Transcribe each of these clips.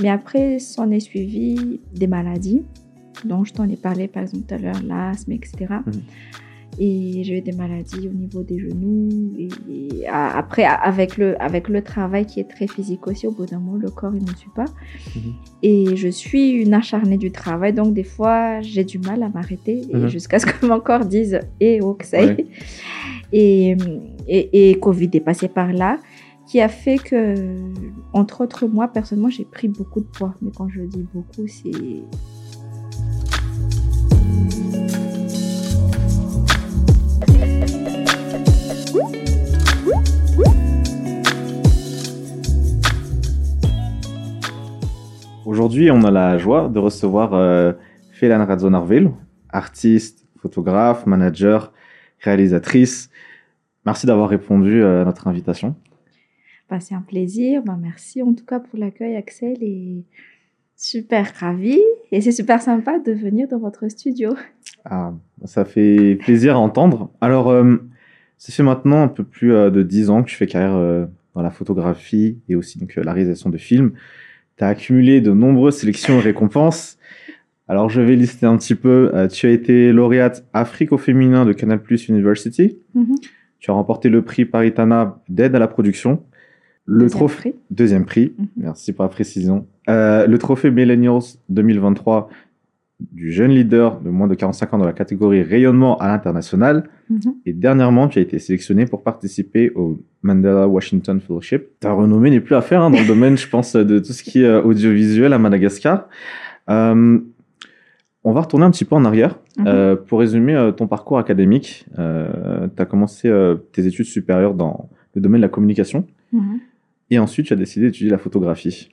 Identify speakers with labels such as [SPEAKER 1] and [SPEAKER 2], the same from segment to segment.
[SPEAKER 1] Mais après, s'en est suivi des maladies dont je t'en ai parlé par exemple tout à l'heure, l'asthme, etc. Et j'ai eu des maladies au niveau des genoux. Et, après, avec le, avec le travail qui est très physique aussi, au bout d'un moment, le corps, il ne suit pas. Mhm. Et je suis une acharnée du travail. Donc, des fois, j'ai du mal à m'arrêter mhm. jusqu'à ce que mon corps dise Eh, oh, ça y est. Et, et, et, Covid est passé par là, qui a fait que, entre autres, moi, personnellement, j'ai pris beaucoup de poids. Mais quand je dis beaucoup, c'est
[SPEAKER 2] Aujourd'hui, on a la joie de recevoir euh, Félan artiste, photographe, manager, réalisatrice. Merci d'avoir répondu euh, à notre invitation.
[SPEAKER 1] Bah, c'est un plaisir. Bah, merci en tout cas pour l'accueil, Axel. Et super ravi. Et c'est super sympa de venir dans votre studio.
[SPEAKER 2] Ah, ça fait plaisir à entendre. Alors, euh, ça fait maintenant un peu plus euh, de dix ans que tu fais carrière dans la photographie et aussi donc, la réalisation de films tu as accumulé de nombreuses sélections et récompenses. Alors, je vais lister un petit peu. Euh, tu as été lauréate Afrique au féminin de Canal Plus University. Mm-hmm. Tu as remporté le prix Paritana d'aide à la production. Le deuxième trophée, prix. Deuxième prix. Mm-hmm. Merci pour la précision. Euh, le trophée Millennials 2023 du jeune leader de moins de 45 ans dans la catégorie rayonnement à l'international. Mhm. Et dernièrement, tu as été sélectionné pour participer au Mandela Washington Fellowship. Ta renommée n'est plus à faire hein, dans le domaine, je pense, de tout ce qui est euh, audiovisuel à Madagascar. Euh, on va retourner un petit peu en arrière. Mhm. Euh, pour résumer ton parcours académique, tu as commencé tes études supérieures dans le domaine de la communication. Mhm. Et ensuite, tu as décidé d'étudier la photographie.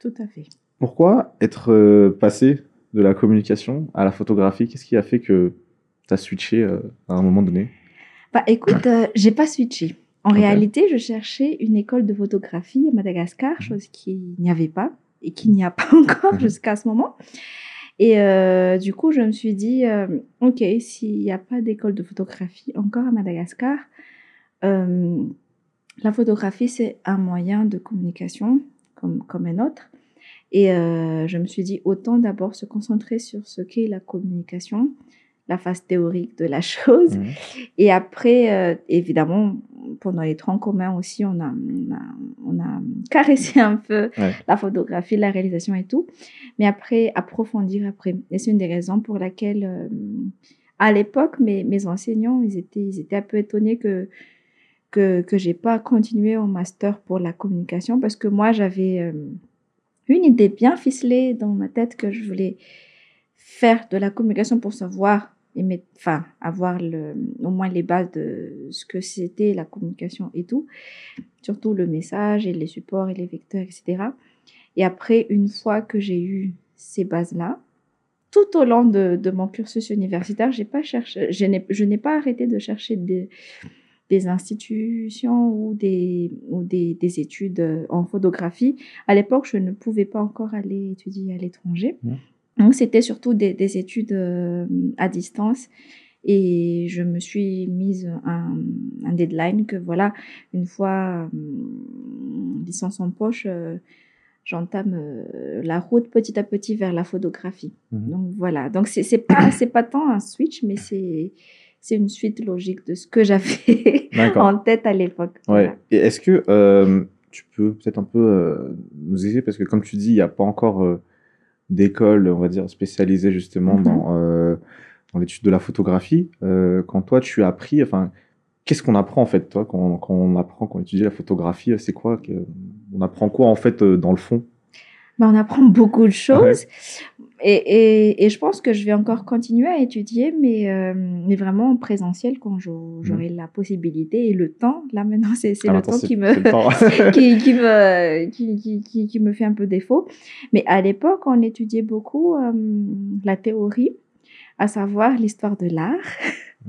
[SPEAKER 1] Tout à fait.
[SPEAKER 2] Pourquoi être passé de la communication à la photographie? Qu'est-ce qui a fait que tu as switché euh, à un moment donné?
[SPEAKER 1] Bah écoute, euh, j'ai pas switché. En réalité, je cherchais une école de photographie à Madagascar, mhm. chose qu'il n'y avait pas et qu'il n'y a pas encore mhm. jusqu'à ce moment. Et euh, du coup, je me suis dit, ok, s'il n'y a pas d'école de photographie encore à Madagascar, la photographie, c'est un moyen de communication comme, comme un autre. Et euh, je me suis dit, autant d'abord se concentrer sur ce qu'est la communication, la phase théorique de la chose. Mmh. Et après, euh, évidemment, pendant les troncs communs aussi, on a, on a, caressé un peu la photographie, la réalisation et tout. Mais après, approfondir après. Et c'est une des raisons pour laquelle, euh, à l'époque, mes, mes enseignants, ils étaient, ils étaient un peu étonnés que que, que j'ai pas continué en master pour la communication parce que moi, j'avais une idée bien ficelée dans ma tête que je voulais faire de la communication pour savoir, enfin, avoir le, au moins les bases de ce que c'était la communication et tout, surtout le message et les supports et les vecteurs, etc. Et après, une fois que j'ai eu ces bases-là, tout au long de, de mon cursus universitaire, j'ai pas cherché, je n'ai pas arrêté de chercher des, des institutions ou des, ou des, des, études euh, en photographie. À l'époque, je ne pouvais pas encore aller étudier à l'étranger. Mmh. Donc, c'était surtout des, des, études euh, à distance. Et je me suis mise un, un deadline que voilà, une fois euh, licence en poche, j'entame la route petit à petit vers la photographie. Mmh. Donc voilà. Donc c'est pas c'est pas tant un switch, mais c'est c'est une suite logique de ce que j'avais en tête à l'époque.
[SPEAKER 2] Ouais. Et est-ce que euh, tu peux peut-être un peu euh, nous expliquer, parce que comme tu dis, il n'y a pas encore euh, d'école, on va dire, spécialisée justement mm-hmm. dans, dans l'étude de la photographie. quand toi, tu as appris, enfin, qu'est-ce qu'on apprend en fait, toi, quand, quand on apprend, quand on étudie la photographie, c'est quoi On apprend quoi en fait dans le fond?
[SPEAKER 1] Ben, on apprend beaucoup de choses. Et, et, et, je pense que je vais encore continuer à étudier, mais, euh, mais vraiment en présentiel quand mmh. j'aurai la possibilité et le temps. Là maintenant, c'est ah, le temps qui me, qui, qui, me qui, qui, qui, me fait un peu défaut. Mais à l'époque, on étudiait beaucoup euh, la théorie, à savoir l'histoire de l'art.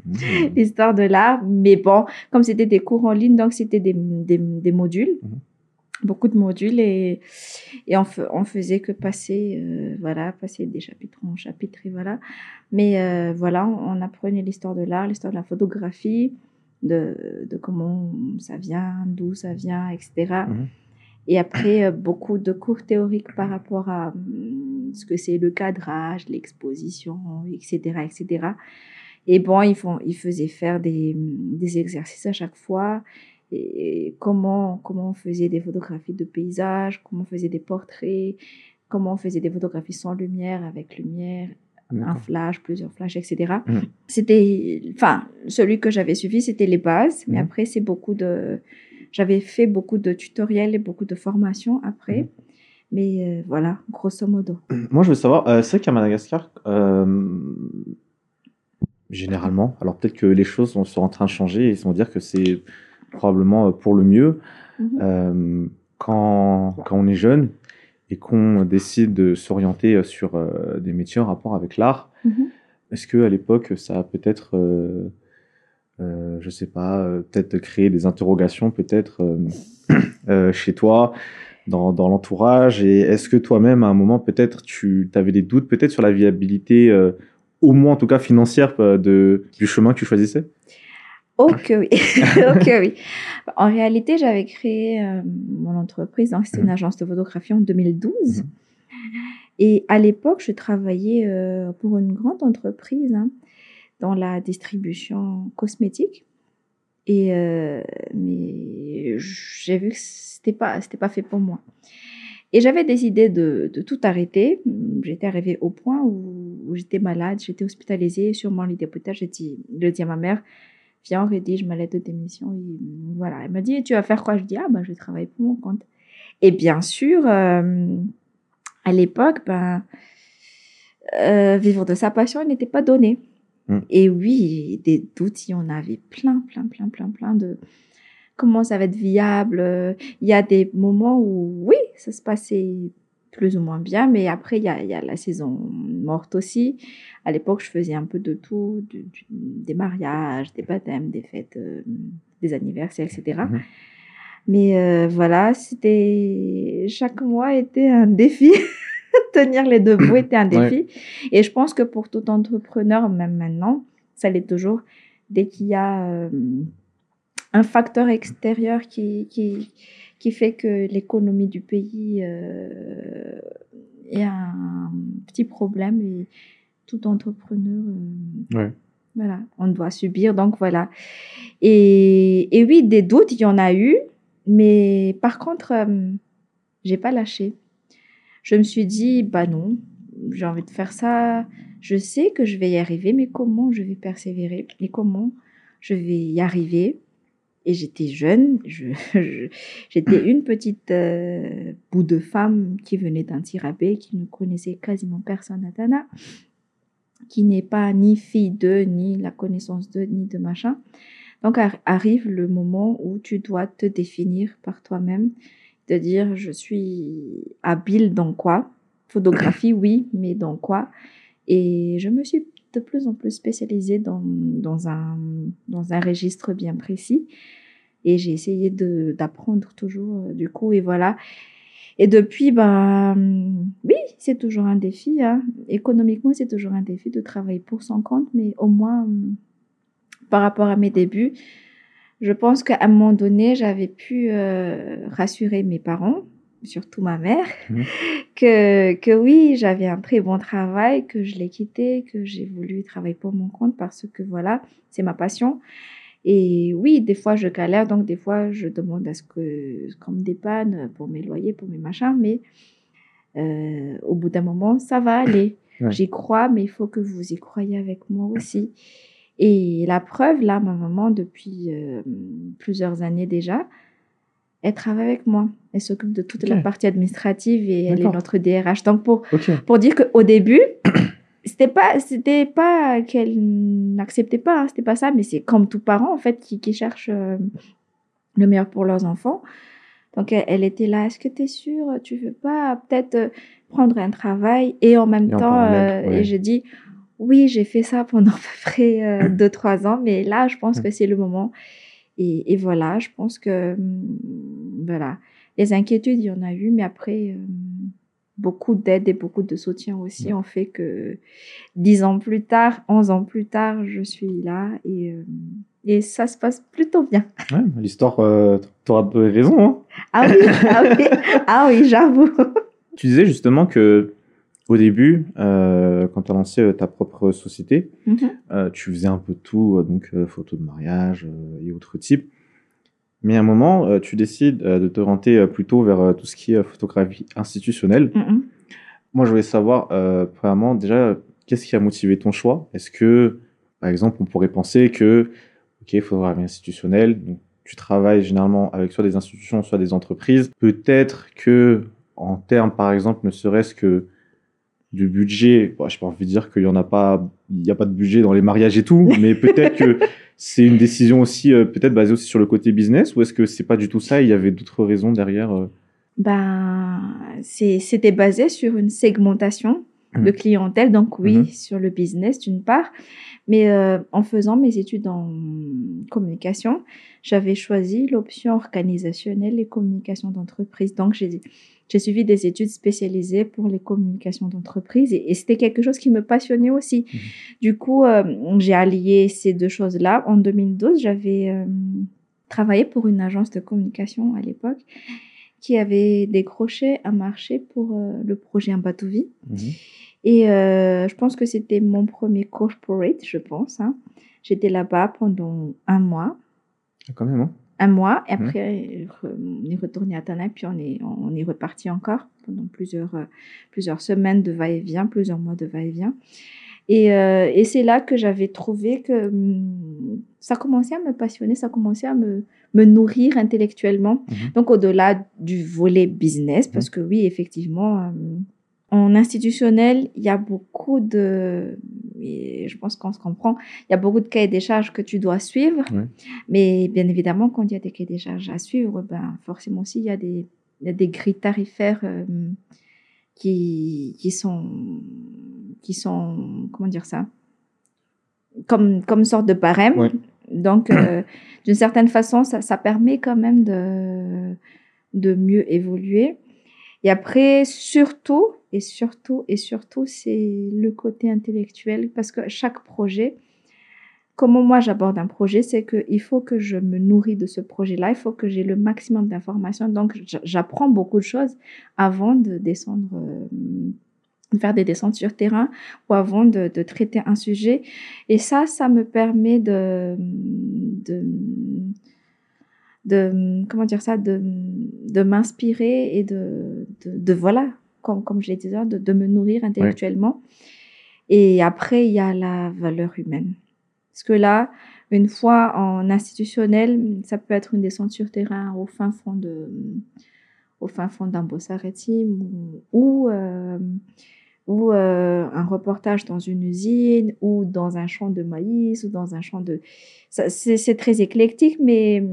[SPEAKER 1] Mmh. l'histoire de l'art, mais bon, comme c'était des cours en ligne, donc c'était des, des, des, modules. Mmh beaucoup de modules et, et on, on faisait que passer, euh, voilà, passer des chapitres en chapitre et voilà. Mais euh, voilà, on, apprenait l'histoire de l'art, l'histoire de la photographie, de, de, comment ça vient, d'où ça vient, etc. Mhm. Et après, euh, beaucoup de cours théoriques par rapport à hum, ce que c'est le cadrage, l'exposition, etc., etc. Et bon, ils, font, ils faisaient faire des, des exercices à chaque fois. Et comment, comment on faisait des photographies de paysages, comment on faisait des portraits, comment on faisait des photographies sans lumière, avec lumière, un flash, plusieurs flashs, etc.
[SPEAKER 2] Mhm.
[SPEAKER 1] C'était, enfin, celui que j'avais suivi, c'était les bases, mais
[SPEAKER 2] Mhm.
[SPEAKER 1] après, c'est beaucoup de, j'avais fait beaucoup de tutoriels et beaucoup de formations après.
[SPEAKER 2] Mhm.
[SPEAKER 1] Mais euh, voilà, grosso modo.
[SPEAKER 2] Moi, je veux savoir, euh, c'est qu'à Madagascar, euh, généralement, alors peut-être que les choses sont en train de changer et ils vont dire que c'est probablement euh, pour le mieux.
[SPEAKER 1] Mhm.
[SPEAKER 2] Euh, quand, quand on est jeune et qu'on décide de s'orienter euh, sur des métiers en rapport avec l'art,
[SPEAKER 1] Mhm.
[SPEAKER 2] est-ce que à l'époque, ça a peut-être, euh, je sais pas, peut-être créé des interrogations peut-être chez toi, dans, dans l'entourage? Et est-ce que toi-même, à un moment, peut-être, tu avais des doutes peut-être sur la viabilité, euh, au moins en tout cas financière, de, du chemin que tu choisissais?
[SPEAKER 1] Oh que oui, oh que oui. En réalité, j'avais créé euh, mon entreprise, donc c'était une
[SPEAKER 2] Mhm.
[SPEAKER 1] agence de photographie en 2012.
[SPEAKER 2] Mhm.
[SPEAKER 1] Et à l'époque, je travaillais euh, pour une grande entreprise hein, dans la distribution cosmétique. Et euh, mais j'ai vu que c'était pas c'était pas fait pour moi. Et j'avais décidé de, de tout arrêter. J'étais arrivée au point où, où j'étais malade, j'étais hospitalisée sur mon lit d'hôpital. J'ai dit, je dis à ma mère, viens, on rédige ma lettre de démission. Et voilà, elle m'a dit, tu vas faire quoi? Je dis, ah ben, je vais travailler pour mon compte. Et bien sûr, euh, à l'époque, ben, euh, vivre de sa passion, n'était pas donné.
[SPEAKER 2] Mm.
[SPEAKER 1] Et oui, des doutes, il y en avait plein, plein, plein, plein, plein de comment ça va être viable? Il y a des moments où, oui, ça se passait plus ou moins bien, mais après, il y a, il y a la saison morte aussi. À l'époque, je faisais un peu de tout, du- du- des mariages, des baptêmes, des fêtes, euh, des anniversaires, etc.
[SPEAKER 2] Mhm.
[SPEAKER 1] Mais euh, voilà, c'était chaque mois était un défi. Tenir les deux bouts était un
[SPEAKER 2] Ouais.
[SPEAKER 1] défi. Et je pense que pour tout entrepreneur, même maintenant, ça l'est toujours, dès qu'il y a euh, un facteur extérieur qui, qui, qui fait que l'économie du pays euh, est un petit problème et tout entrepreneur, euh,
[SPEAKER 2] Ouais.
[SPEAKER 1] voilà, on doit subir. Donc voilà. Et, et oui, des doutes, il y en a eu, mais par contre, euh, j'ai pas lâché. Je me suis dit, bah non, j'ai envie de faire ça. Je sais que je vais y arriver, mais comment je vais persévérer? Et comment je vais y arriver? Et j'étais jeune, je- je- j'étais une petite euh, de femme qui venait d'un tirabé, qui ne connaissait quasiment personne à Tana, qui n'est pas ni fille d'eux, ni la connaissance d'eux, ni de machin. Donc ar- arrive le moment où tu dois te définir par toi-même, de dire je suis habile dans quoi? Photographie, oui, mais dans quoi? Et je me suis de plus en plus spécialisée dans, un, dans un registre bien précis. Et j'ai essayé d'apprendre toujours, euh, du coup, et voilà. Et depuis, bah, oui, c'est toujours un défi. Hein. Économiquement, c'est toujours un défi de travailler pour son compte, mais au moins, hum, par rapport à mes débuts, je pense qu'à un moment donné, j'avais pu euh, rassurer mes parents, surtout ma mère,
[SPEAKER 2] Mhm.
[SPEAKER 1] que, que oui, j'avais un très bon travail, que je l'ai quitté, que j'ai voulu travailler pour mon compte parce que voilà, c'est ma passion. Et oui, des fois je galère, donc des fois je demande à ce que qu'on me dépanne pour mes loyers, pour mes machins, mais euh, au bout d'un moment, ça va aller.
[SPEAKER 2] Ouais.
[SPEAKER 1] J'y crois, mais il faut que vous y croyez avec moi aussi. Et la preuve, là, ma maman, depuis euh, plusieurs années déjà, elle travaille avec moi. Elle s'occupe de toute la partie administrative et elle est notre DRH. Donc, pour, pour dire qu'au début, c'était pas, c'était pas qu'elle n'acceptait pas, hein, c'était pas ça, mais c'est comme tout parent, en fait, qui, qui cherche euh, le meilleur pour leurs enfants. Donc, elle, elle était là, est-ce que tu es sûre? Tu veux pas peut-être euh, prendre un travail? Et en même
[SPEAKER 2] Et
[SPEAKER 1] temps, euh,
[SPEAKER 2] ouais.
[SPEAKER 1] et je dis, oui, j'ai fait ça pendant à peu près 2-3 ans, mais là, je pense
[SPEAKER 2] Mm.
[SPEAKER 1] que c'est le moment. Et, et voilà, je pense que, hum, voilà, les inquiétudes, il y en a eu, mais après, euh, beaucoup d'aide et beaucoup de soutien aussi
[SPEAKER 2] Ouais.
[SPEAKER 1] ont fait que 10 ans plus tard, 11 ans plus tard, je suis là et, euh, Et ça se passe plutôt bien.
[SPEAKER 2] Ouais, L'histoire, euh, t'auras raison. Hein.
[SPEAKER 1] Ah oui, ah oui, ah oui j'avoue.
[SPEAKER 2] Tu disais justement que au début, euh, quand tu as lancé euh, ta propre société,
[SPEAKER 1] Mhm.
[SPEAKER 2] euh, tu faisais un peu de tout, donc euh, photos de mariage et autres types. Mais à un moment, tu décides de te orienter euh, plutôt vers tout ce qui est photographie institutionnelle.
[SPEAKER 1] Mhm.
[SPEAKER 2] Moi, je voulais savoir, premièrement, déjà, qu'est-ce qui a motivé ton choix? Est-ce que, par exemple, on pourrait penser que, ok, photographie institutionnelle, donc, tu travailles généralement avec soit des institutions, soit des entreprises. Peut-être que, en termes, par exemple, ne serait-ce que du budget, bon, je pas envie de dire qu'il y en a pas, il n'y a pas de budget dans les mariages et tout, mais peut-être que c'est une décision aussi, euh, peut-être basée aussi sur le côté business, ou est-ce que c'est pas du tout ça Il y avait d'autres raisons derrière euh?
[SPEAKER 1] Ben, c'était basé sur une segmentation de
[SPEAKER 2] Mhm.
[SPEAKER 1] clientèle, donc oui,
[SPEAKER 2] Mhm.
[SPEAKER 1] sur le business d'une part, mais euh, en faisant mes études en communication, j'avais choisi l'option organisationnelle et communication d'entreprise. Donc j'ai j'ai suivi des études spécialisées pour les communications d'entreprise et, et c'était quelque chose qui me passionnait aussi.
[SPEAKER 2] Mhm.
[SPEAKER 1] Du coup, euh, j'ai allié ces deux choses-là. En 2012, j'avais euh, travaillé pour une agence de communication à l'époque qui avait décroché un marché pour euh, le projet Un bateau vie. Et euh, je pense que c'était mon premier corporate, je pense. hein. J'étais là-bas pendant un mois.
[SPEAKER 2] Quand même, hein
[SPEAKER 1] Un mois. Et après, re- on est retourné à Tana, puis on est, on est reparti encore pendant plusieurs, euh, plusieurs semaines de va-et-vient, plusieurs mois de va-et-vient. Et, euh, et c'est là que j'avais trouvé que hum, ça commençait à me passionner, ça commençait à me, me nourrir intellectuellement.
[SPEAKER 2] Mhm.
[SPEAKER 1] Donc au-delà du volet business, parce que oui, effectivement, en institutionnel, il y a beaucoup de, et je pense qu'on se comprend, il y a beaucoup de cahiers des charges que tu dois suivre. Mais bien évidemment, quand il y a des cahiers des charges à suivre, ben, forcément aussi, il y a des, il y a des grilles tarifaires euh, qui, qui, sont, qui sont, comment dire ça, comme, comme une sorte de barème. Donc, euh, d'une certaine façon, ça, ça permet quand même de, de mieux évoluer. Et après, surtout, et surtout, et surtout, c'est le côté intellectuel, parce que chaque projet, comment moi j'aborde un projet, c'est qu'il faut que je me nourris de ce projet-là, il faut que j'ai le maximum d'informations. Donc, j'apprends beaucoup de choses avant de descendre, euh, de faire des descentes sur terrain ou avant de, traiter un sujet. Et ça, ça me permet de, de comment dire ça, de, de m'inspirer et de, de, de voilà, comme, comme je l'ai dit, de, de me nourrir intellectuellement. Et après, il y a la valeur humaine. Parce que là, une fois en institutionnel, ça peut être une descente sur terrain au fin fond de, au fin fond d'un Bossareti ou, ou, euh, ou euh, un reportage dans une usine ou dans un champ de maïs ou dans un champ de... c'est très éclectique, mais,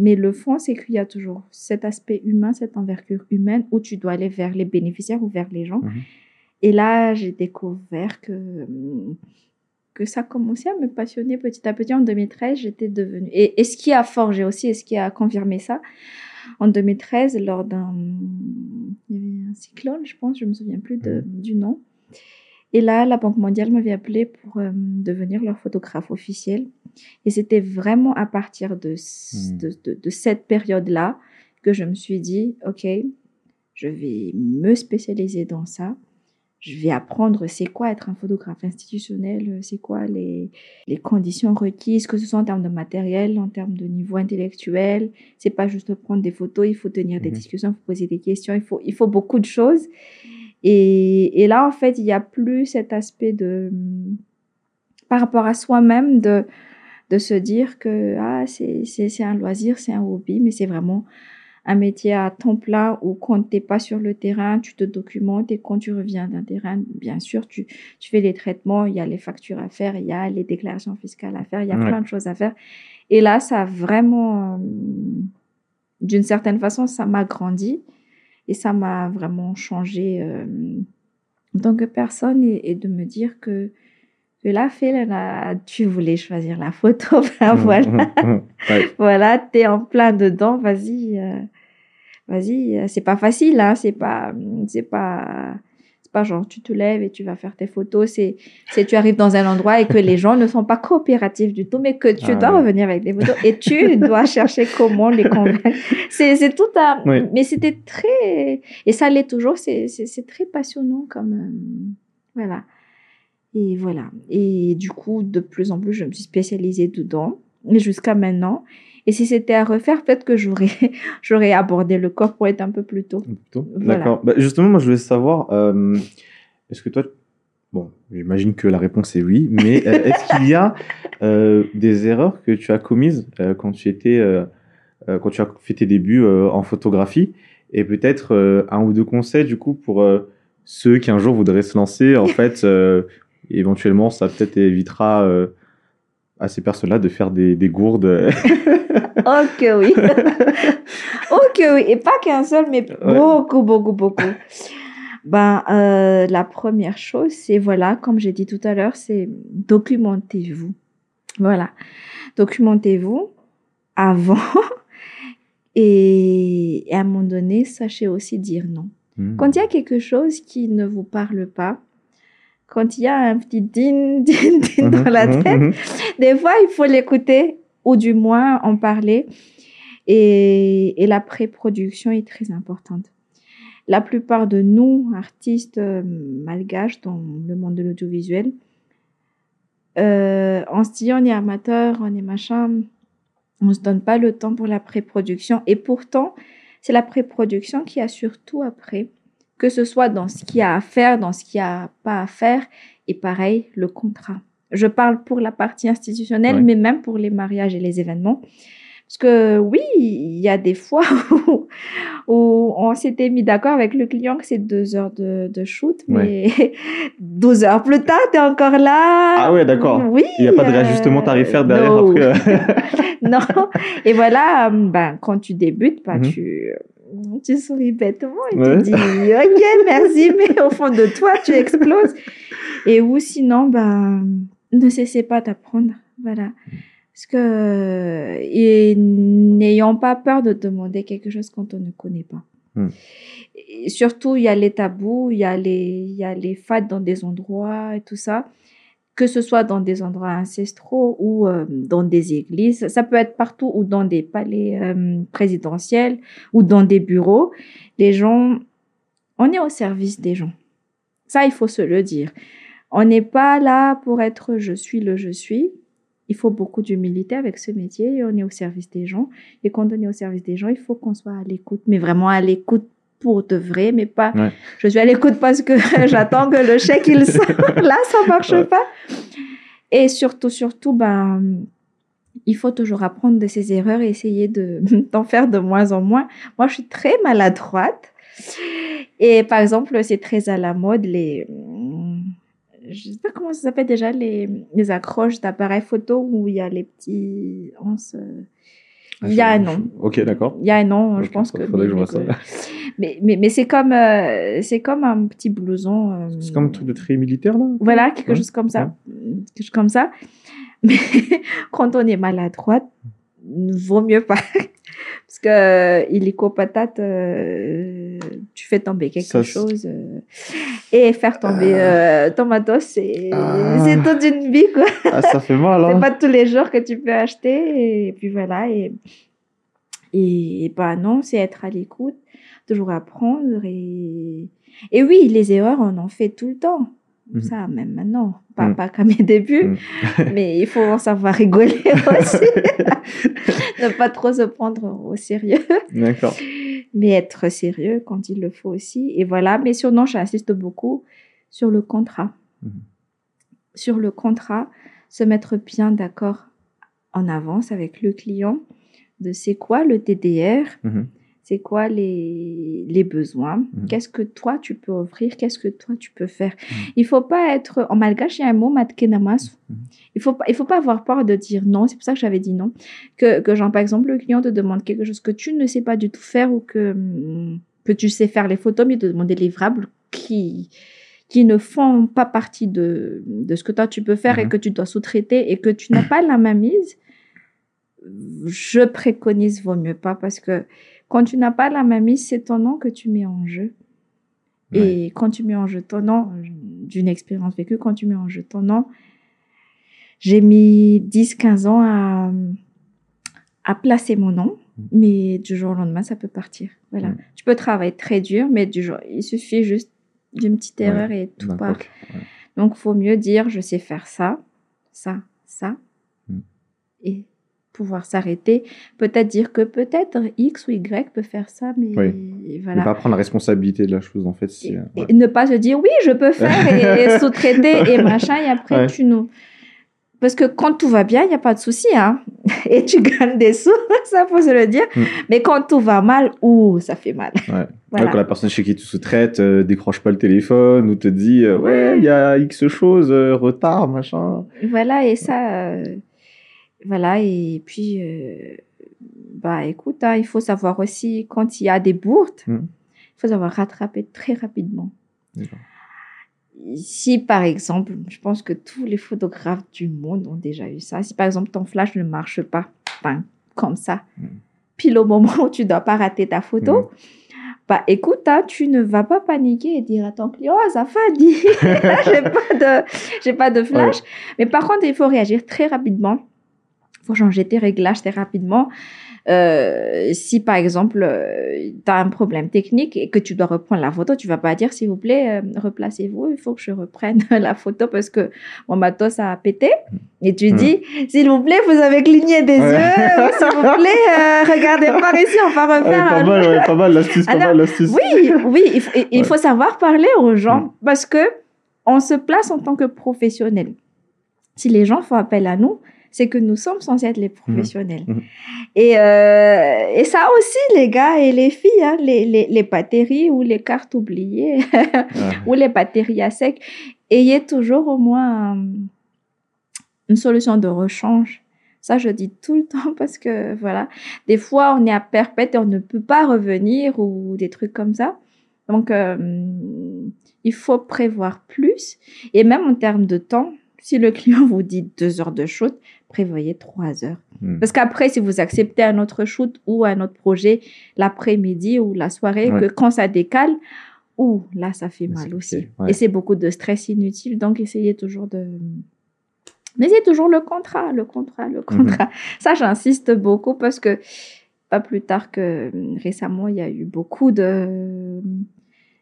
[SPEAKER 1] mais le fond, c'est qu'il y a toujours cet aspect humain, cette envergure humaine où tu dois aller vers les bénéficiaires ou vers les gens.
[SPEAKER 2] Mhm.
[SPEAKER 1] Et là, j'ai découvert que, que ça commençait à me passionner petit à petit. En 2013, j'étais devenue... Et, et ce qui a forgé aussi, et ce qui a confirmé ça, en 2013, lors d'un... Un cyclone, je pense, je me souviens plus de, du nom. Et là, la Banque mondiale m'avait appelé pour euh, devenir leur photographe officiel. Et c'était vraiment à partir de, c- de, de- de cette période-là que je me suis dit, OK, je vais me spécialiser dans ça. Je vais apprendre c'est quoi être un photographe institutionnel, euh, c'est quoi les, les conditions requises, que ce soit en termes de matériel, en termes de niveau intellectuel. C'est pas juste prendre des photos, il faut tenir des
[SPEAKER 2] Mhm.
[SPEAKER 1] discussions, il faut poser des questions, il faut, il faut beaucoup de choses. Et, et là, en fait, il n'y a plus cet aspect de, par rapport à soi-même, de, de se dire que ah, c'est un loisir, c'est un hobby, mais c'est vraiment un métier à temps plein où quand tu n'es pas sur le terrain, tu te documentes et quand tu reviens d'un terrain, bien sûr, tu, tu fais les traitements, il y a les factures à faire, il y a les déclarations fiscales à faire, il y a
[SPEAKER 2] Ouais.
[SPEAKER 1] plein de choses à faire. Et là, ça a vraiment, euh, d'une certaine façon, ça m'a grandi et ça m'a vraiment changé euh, en tant que personne et, et de me dire que, que là, fait, tu voulais choisir la photo, ben voilà.
[SPEAKER 2] Ouais.
[SPEAKER 1] Voilà, t'es en plein dedans, vas-y, euh, vas-y, euh, c'est pas facile, hein, c'est pas, c'est pas, c'est pas genre tu te lèves et tu vas faire tes photos. C'est, c'est tu arrives dans un endroit et que les gens ne sont pas coopératifs du tout, mais que tu
[SPEAKER 2] Ah
[SPEAKER 1] dois
[SPEAKER 2] ouais.
[SPEAKER 1] revenir avec des photos et tu dois chercher comment les convaincre. C'est, c'est tout un.
[SPEAKER 2] Oui.
[SPEAKER 1] Mais c'était très. Et ça l'est toujours. C'est, c'est, c'est très passionnant comme. euh, Voilà. Et voilà. Et du coup, de plus en plus, je me suis spécialisée dedans. Et jusqu'à maintenant. Et si c'était à refaire, peut-être que j'aurais, j'aurais abordé le corps pour être un peu plus tôt. Voilà.
[SPEAKER 2] D'accord. Bah, justement, moi, je voulais savoir, euh, est-ce que toi, bon, j'imagine que la réponse est oui, mais euh, est-ce qu'il y a euh, des erreurs que tu as commises euh, quand tu étais, quand tu as fait tes débuts en photographie, et peut-être un ou deux conseils du coup pour ceux qui un jour voudraient se lancer, en fait, éventuellement, ça peut-être évitera à ces personnes-là de faire des, des gourdes.
[SPEAKER 1] Oh que oui. oh que oui. Et pas qu'un seul, mais beaucoup, beaucoup, beaucoup. Ben, euh, la première chose, c'est voilà, comme j'ai dit tout à l'heure, c'est documentez-vous. Voilà. Documentez-vous avant et, et à un moment donné, sachez aussi dire non.
[SPEAKER 2] Hmm.
[SPEAKER 1] Quand il y a quelque chose qui ne vous parle pas, quand il y a un petit din, din, din dans la
[SPEAKER 2] Mhm,
[SPEAKER 1] tête,
[SPEAKER 2] mhm.
[SPEAKER 1] des fois, il faut l'écouter ou du moins en parler. Et, et la pré-production est très importante. La plupart de nous, artistes euh, malgaches dans le monde de l'audiovisuel, euh, on se dit on est amateur, on est machin, on se donne pas le temps pour la pré-production. Et pourtant, c'est la pré-production qui assure tout après, que ce soit dans ce qu'il y a à faire, dans ce qu'il y a pas à faire, et pareil, le contrat. Je parle pour la partie institutionnelle,
[SPEAKER 2] Ouais.
[SPEAKER 1] mais même pour les mariages et les événements. Parce que oui, il y a des fois où, où on s'était mis d'accord avec le client que c'est deux heures de, de shoot, mais 12 heures plus tard, tu es encore là.
[SPEAKER 2] Ah ouais, d'accord.
[SPEAKER 1] Oui.
[SPEAKER 2] Il n'y a pas de
[SPEAKER 1] euh,
[SPEAKER 2] réajustement tarifaire derrière
[SPEAKER 1] no.
[SPEAKER 2] après.
[SPEAKER 1] non. Et voilà, euh, ben, quand tu débutes, ben,
[SPEAKER 2] Mhm.
[SPEAKER 1] tu, tu souris bêtement et
[SPEAKER 2] Ouais.
[SPEAKER 1] tu dis OK, merci, mais au fond de toi, tu exploses. Et ou sinon, ben, ne cessez pas d'apprendre. Voilà. Parce que, et n'ayons pas peur de demander quelque chose quand on ne connaît pas.
[SPEAKER 2] Hmm.
[SPEAKER 1] Et surtout, il y a les tabous, il y a les, il y a les fades dans des endroits et tout ça que ce soit dans des endroits ancestraux ou euh, dans des églises, ça peut être partout ou dans des palais euh, présidentiels ou dans des bureaux. Les gens, on est au service des gens. Ça, il faut se le dire. On n'est pas là pour être je suis le je suis. Il faut beaucoup d'humilité avec ce métier et on est au service des gens. Et quand on est au service des gens, il faut qu'on soit à l'écoute, mais vraiment à l'écoute pour de vrai, mais pas
[SPEAKER 2] Ouais.
[SPEAKER 1] je suis à l'écoute parce que j'attends que le chèque il sorte. Là, ça marche
[SPEAKER 2] Ouais.
[SPEAKER 1] pas. Et surtout, surtout, ben, il faut toujours apprendre de ses erreurs et essayer de d'en faire de moins en moins. Moi, je suis très maladroite. Et par exemple, c'est très à la mode les je sais pas comment ça s'appelle déjà les, les accroches d'appareils photo où il y a les petits euh, Il y a un nom.
[SPEAKER 2] Ok, d'accord.
[SPEAKER 1] Il y a un nom, je pense
[SPEAKER 2] faudrait
[SPEAKER 1] que.
[SPEAKER 2] que je vois ça.
[SPEAKER 1] Mais, mais, mais c'est comme, euh, c'est comme un petit blouson. euh,
[SPEAKER 2] C'est comme un truc de tri militaire, là
[SPEAKER 1] Voilà, quelque
[SPEAKER 2] Ouais.
[SPEAKER 1] chose comme ça. Quelque chose comme ça. Mais quand on est maladroite, vaut mieux pas. Parce que euh, illico patate, euh, tu fais tomber quelque
[SPEAKER 2] Ça, c'est-
[SPEAKER 1] chose. euh, et faire tomber euh, tomatos, c'est
[SPEAKER 2] Ah.
[SPEAKER 1] c'est toute une vie, quoi.
[SPEAKER 2] Ah, ça fait mal,
[SPEAKER 1] C'est
[SPEAKER 2] hein
[SPEAKER 1] pas tous les jours que tu peux acheter. Et puis voilà. Et, et, et bah non, c'est être à l'écoute, toujours apprendre. Et, et oui, les erreurs, on en fait tout le temps.
[SPEAKER 2] Mhm.
[SPEAKER 1] Ça, même maintenant. Pas,
[SPEAKER 2] Mhm.
[SPEAKER 1] pas qu'à mes débuts,
[SPEAKER 2] Mhm.
[SPEAKER 1] mais il faut en savoir rigoler aussi. ne pas trop se prendre au sérieux,
[SPEAKER 2] D'accord.
[SPEAKER 1] mais être sérieux quand il le faut aussi. Et voilà. Mais sinon, j'insiste beaucoup sur le contrat.
[SPEAKER 2] Mhm.
[SPEAKER 1] Sur le contrat, se mettre bien d'accord en avance avec le client de c'est quoi le TDR. C'est quoi les, les besoins,
[SPEAKER 2] Mhm.
[SPEAKER 1] qu'est-ce que toi tu peux offrir, qu'est-ce que toi tu peux faire?
[SPEAKER 2] Mhm.
[SPEAKER 1] Il faut pas être, en malgache, il y a un mot, matkenamas.
[SPEAKER 2] Mhm.
[SPEAKER 1] Il faut pas, il faut pas avoir peur de dire non. C'est pour ça que j'avais dit non. Que, que genre, par exemple, le client te demande quelque chose que tu ne sais pas du tout faire ou que, hum, que tu sais faire les photos, mais te demande des livrables qui, qui ne font pas partie de, de ce que toi tu peux faire et que tu dois sous-traiter et que tu n'as pas la main mise. Je préconise vaut mieux pas parce que quand tu n'as pas la main mise, c'est ton nom que tu mets en jeu. Et quand tu mets en jeu ton nom, d'une expérience vécue, quand tu mets en jeu ton nom, j'ai mis 10-15 ans à, à placer mon nom,
[SPEAKER 2] Mm.
[SPEAKER 1] mais du jour au lendemain, ça peut partir. Voilà. Tu peux travailler très dur, mais du jour, il suffit juste d'une petite
[SPEAKER 2] Ouais,
[SPEAKER 1] erreur et tout part.
[SPEAKER 2] ouais.
[SPEAKER 1] Donc, faut mieux dire, je sais faire ça, ça, ça,
[SPEAKER 2] Mm.
[SPEAKER 1] et pouvoir s'arrêter. Peut-être dire que peut-être X ou Y peut faire ça, mais
[SPEAKER 2] Ne
[SPEAKER 1] voilà.
[SPEAKER 2] pas prendre la responsabilité de la chose, en fait.
[SPEAKER 1] Et,
[SPEAKER 2] ouais.
[SPEAKER 1] et ne pas se dire oui, je peux faire et, et sous-traiter et machin, et après
[SPEAKER 2] Ouais.
[SPEAKER 1] tu nous. Parce que quand tout va bien, il n'y a pas de souci, hein. Et tu gagnes des sous, ça faut se le dire.
[SPEAKER 2] Mm.
[SPEAKER 1] Mais quand tout va mal, ouh, ça fait mal.
[SPEAKER 2] Ouais.
[SPEAKER 1] Voilà.
[SPEAKER 2] quand la personne chez qui tu sous-traites euh, décroche pas le téléphone ou te dit euh, ouais il y a X choses euh, retard machin
[SPEAKER 1] Voilà, et ça, euh, voilà, et puis, euh, bah écoute, hein, il faut savoir aussi, quand il y a des bourdes,
[SPEAKER 2] Mm.
[SPEAKER 1] il faut savoir rattraper très rapidement. Si par exemple, je pense que tous les photographes du monde ont déjà eu ça, si par exemple ton flash ne marche pas, comme ça,
[SPEAKER 2] Mm.
[SPEAKER 1] pile au moment où tu dois pas rater ta photo,
[SPEAKER 2] Mm.
[SPEAKER 1] bah écoute, hein, tu ne vas pas paniquer et dire à ton client, oh, ça fait dit, j'ai pas de, j'ai pas de flash. Mais par contre, il faut réagir très rapidement. Il faut changer tes réglages très rapidement. Euh, si par exemple, tu as un problème technique et que tu dois reprendre la photo, tu vas pas dire, s'il vous plaît, euh, replacez-vous, il faut que je reprenne la photo parce que mon matos a pété. Et tu dis, s'il vous plaît, vous avez cligné des
[SPEAKER 2] Ouais.
[SPEAKER 1] yeux, s'il vous plaît, euh, regardez par ici, on va
[SPEAKER 2] Ouais,
[SPEAKER 1] refaire
[SPEAKER 2] pas mal ouais, pas mal l'astuce pas
[SPEAKER 1] Alors,
[SPEAKER 2] mal l'astuce
[SPEAKER 1] oui, oui, il faut savoir parler aux gens
[SPEAKER 2] Mm.
[SPEAKER 1] parce que on se place en tant que professionnel. Si les gens font appel à nous, c'est que nous sommes censés être les professionnels.
[SPEAKER 2] Mhm.
[SPEAKER 1] Et, euh, et ça aussi, les gars et les filles, hein, les, les, les batteries ou les cartes oubliées
[SPEAKER 2] Ouais.
[SPEAKER 1] ou les batteries à sec, ayez toujours au moins euh, une solution de rechange. Ça, je dis tout le temps parce que, voilà, des fois, on est à perpète et on ne peut pas revenir ou des trucs comme ça. Donc, euh, il faut prévoir plus. Et même en termes de temps, si le client vous dit deux heures de shoot, prévoyez trois heures.
[SPEAKER 2] Mm.
[SPEAKER 1] Parce qu'après, si vous acceptez un autre shoot ou un autre projet l'après-midi ou la soirée,
[SPEAKER 2] Ouais.
[SPEAKER 1] que quand ça décale, ouh, là, ça fait mal aussi.
[SPEAKER 2] ouais.
[SPEAKER 1] Et c'est beaucoup de stress inutile. Donc, essayez toujours de... Mais c'est toujours le contrat, le contrat,
[SPEAKER 2] Mhm.
[SPEAKER 1] le contrat. Ça, j'insiste beaucoup parce que pas plus tard que récemment, il y a eu beaucoup de...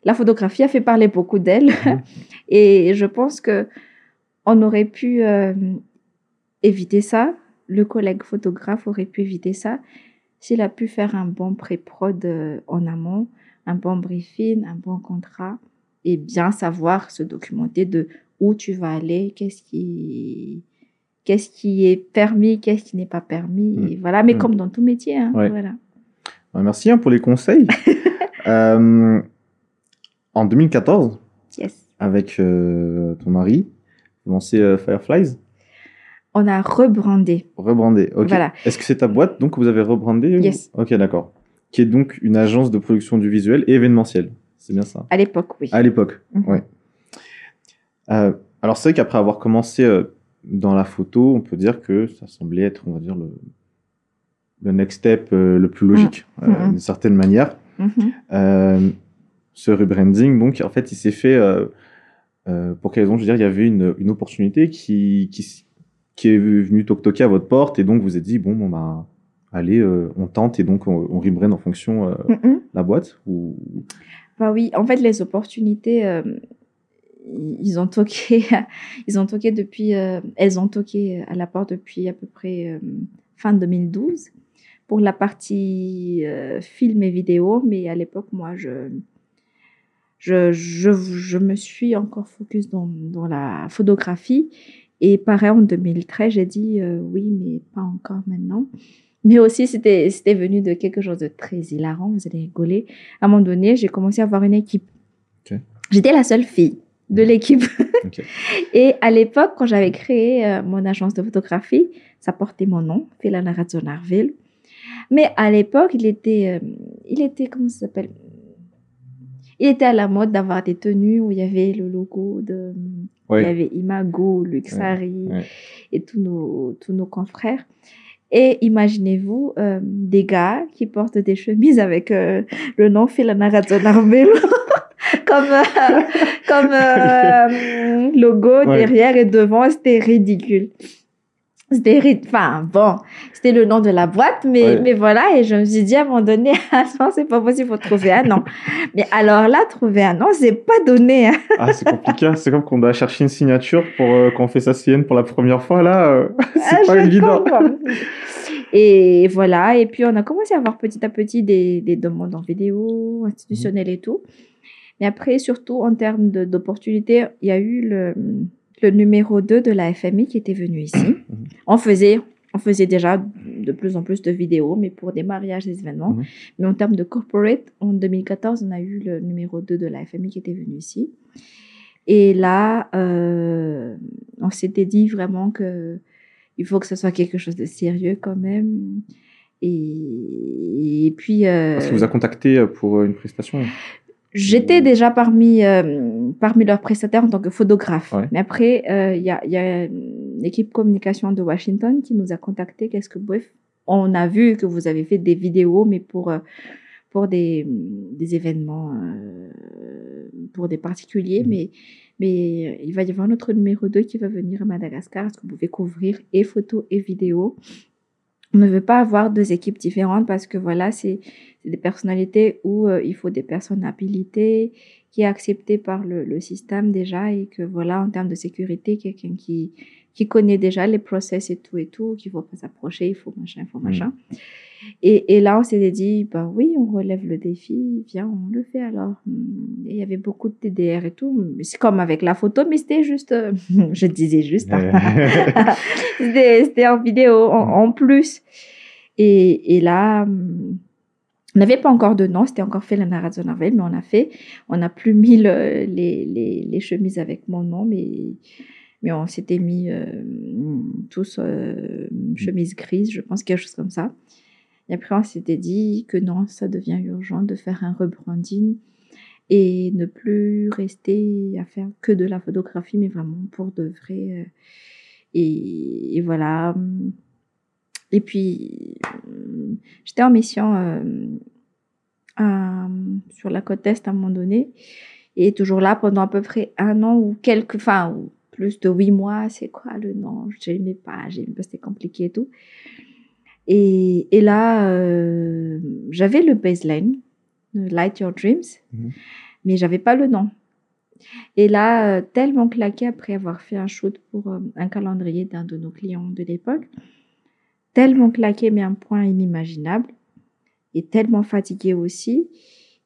[SPEAKER 1] La photographie a fait parler beaucoup d'elle.
[SPEAKER 2] Mhm.
[SPEAKER 1] Et je pense que on aurait pu euh, éviter ça. Le collègue photographe aurait pu éviter ça s'il a pu faire un bon pré-prod euh, en amont, un bon briefing, un bon contrat et bien savoir se documenter de où tu vas aller, qu'est-ce qui qu'est-ce qui est permis, qu'est-ce qui n'est pas permis.
[SPEAKER 2] Mm.
[SPEAKER 1] Et voilà, mais
[SPEAKER 2] Mm.
[SPEAKER 1] comme dans tout métier. hein,
[SPEAKER 2] Ouais.
[SPEAKER 1] voilà.
[SPEAKER 2] Ouais, merci hein, pour les conseils Euh, en 2014
[SPEAKER 1] Yes.
[SPEAKER 2] avec euh, ton mari vous lancez euh, Fireflies
[SPEAKER 1] On a rebrandé.
[SPEAKER 2] rebrandé ok
[SPEAKER 1] Voilà.
[SPEAKER 2] est-ce que c'est ta boîte donc que vous avez rebrandé
[SPEAKER 1] Yes.
[SPEAKER 2] ok d'accord qui est donc une agence de production du visuel et événementiel c'est bien ça
[SPEAKER 1] À l'époque, oui.
[SPEAKER 2] À l'époque,
[SPEAKER 1] Mhm.
[SPEAKER 2] ouais. Euh, alors c'est vrai qu'après avoir commencé euh, dans la photo, on peut dire que ça semblait être, on va dire, le, le next step euh, le plus logique, euh,
[SPEAKER 1] Mhm.
[SPEAKER 2] d'une certaine manière.
[SPEAKER 1] Mhm.
[SPEAKER 2] Euh, ce rebranding, donc, en fait, il s'est fait pour quelle raison? Je veux dire, il y avait une, une opportunité qui, qui, qui est venue toc-toquer à votre porte et donc vous êtes dit, bon, bon bah, allez, euh, on tente et donc on, on rebrand en fonction euh,
[SPEAKER 1] Mhm.
[SPEAKER 2] la boîte ou...
[SPEAKER 1] Bah oui, en fait, les opportunités, euh, ils ont toqué, ils ont toqué depuis, euh, elles ont toqué à la porte depuis à peu près fin 2012 pour la partie film et vidéo. Mais à l'époque, moi, je, je, je, je me suis encore focus dans, dans la photographie. Et pareil, en 2013, j'ai dit euh, oui, mais pas encore maintenant. Mais aussi, c'était venu de quelque chose de très hilarant, vous allez rigoler. À un moment donné, j'ai commencé à avoir une équipe. J'étais la seule fille de l'équipe. Et à l'époque, quand j'avais créé euh, mon agence de photographie, ça portait mon nom, Philana Radzonarville. Mais à l'époque, il était, euh, il était, comment ça s'appelle? Il était à la mode d'avoir des tenues où il y avait le logo de, il y avait Imago, Luxari et tous nos, tous nos confrères. Et imaginez-vous euh, des gars qui portent des chemises avec euh, le nom Radzonarville. comme, euh, comme euh, logo
[SPEAKER 2] Ouais.
[SPEAKER 1] derrière et devant, c'était ridicule. C'était enfin bon, c'était le nom de la boîte, mais,
[SPEAKER 2] Ouais.
[SPEAKER 1] mais voilà, et je me suis dit à un moment donné, ah non, c'est pas possible, faut trouver un nom. mais alors là, trouver un nom, c'est pas donné. hein.
[SPEAKER 2] Ah, c'est compliqué. C'est comme qu'on doit chercher une signature pour euh, qu'on fait sa CN pour la première fois. Là, euh, c'est
[SPEAKER 1] Ah,
[SPEAKER 2] pas
[SPEAKER 1] je
[SPEAKER 2] évident.
[SPEAKER 1] comprends. Et voilà, et puis on a commencé à avoir petit à petit des, des demandes en vidéo, institutionnelles et tout. Mais après, surtout en termes d'opportunités, il y a eu le, le numéro 2 de la FMI qui était venu ici. On faisait, on faisait déjà de plus en plus de vidéos, mais pour des mariages, des événements.
[SPEAKER 2] Mhm.
[SPEAKER 1] Mais en termes de corporate, en 2014, on a eu le numéro 2 de la FMI qui était venu ici. Et là, euh, on s'était dit vraiment que il faut que ce soit quelque chose de sérieux quand même. Et, et puis, euh,
[SPEAKER 2] Parce que vous a contacté pour une prestation.
[SPEAKER 1] J'étais déjà parmi, euh, parmi leurs prestataires en tant que photographe.
[SPEAKER 2] Ouais.
[SPEAKER 1] Mais après, euh, il y, a, y a une équipe communication de Washington qui nous a contacté. Qu'est-ce que, bref, on a vu que vous avez fait des vidéos, mais pour, euh, pour des, des événements, euh, pour des particuliers.
[SPEAKER 2] Mhm.
[SPEAKER 1] Mais, mais il va y avoir notre numéro 2 qui va venir à Madagascar. Est-ce que vous pouvez couvrir et photos et vidéos? On ne veut pas avoir deux équipes différentes parce que voilà, c'est des personnalités où euh, il faut des personnes habilitées, qui est accepté par le, le système déjà et que voilà, en termes de sécurité, quelqu'un qui, qui connaît déjà les process et tout et tout, qu'il ne faut pas s'approcher, il faut machin, il faut
[SPEAKER 2] Mm.
[SPEAKER 1] machin. Et, et là, on s'était dit, bah oui, on relève le défi, viens, on le fait alors. Et il y avait beaucoup de TDR et tout. C'est comme avec la photo, mais c'était juste, euh, je disais juste, hein. c'était en vidéo en, en plus. Et, et là, on n'avait pas encore de nom, c'était encore fait la narration mais on a fait. On n'a plus mis le- les, les, les chemises avec mon nom, mais, mais on s'était mis euh, tous euh, chemise grise, je pense, quelque chose comme ça. Et après, on s'était dit que non, ça devient urgent de faire un rebranding et ne plus rester à faire que de la photographie, mais vraiment pour de vrai. euh, et, et voilà. Et puis, j'étais en mission euh, à- sur la côte Est à un moment donné, et toujours là pendant à peu près un an ou quelques, enfin, plus de huit mois, c'est quoi le nom? Je n'aimais pas, j'aimais pas, c'était compliqué et tout. Et, et là, euh, j'avais le baseline, Light Your Dreams,
[SPEAKER 2] Mhm.
[SPEAKER 1] mais j'avais pas le nom. Et là, euh, tellement claqué après avoir fait un shoot pour euh, un calendrier d'un de nos clients de l'époque, tellement claqué, mais un point inimaginable, et tellement fatigué aussi.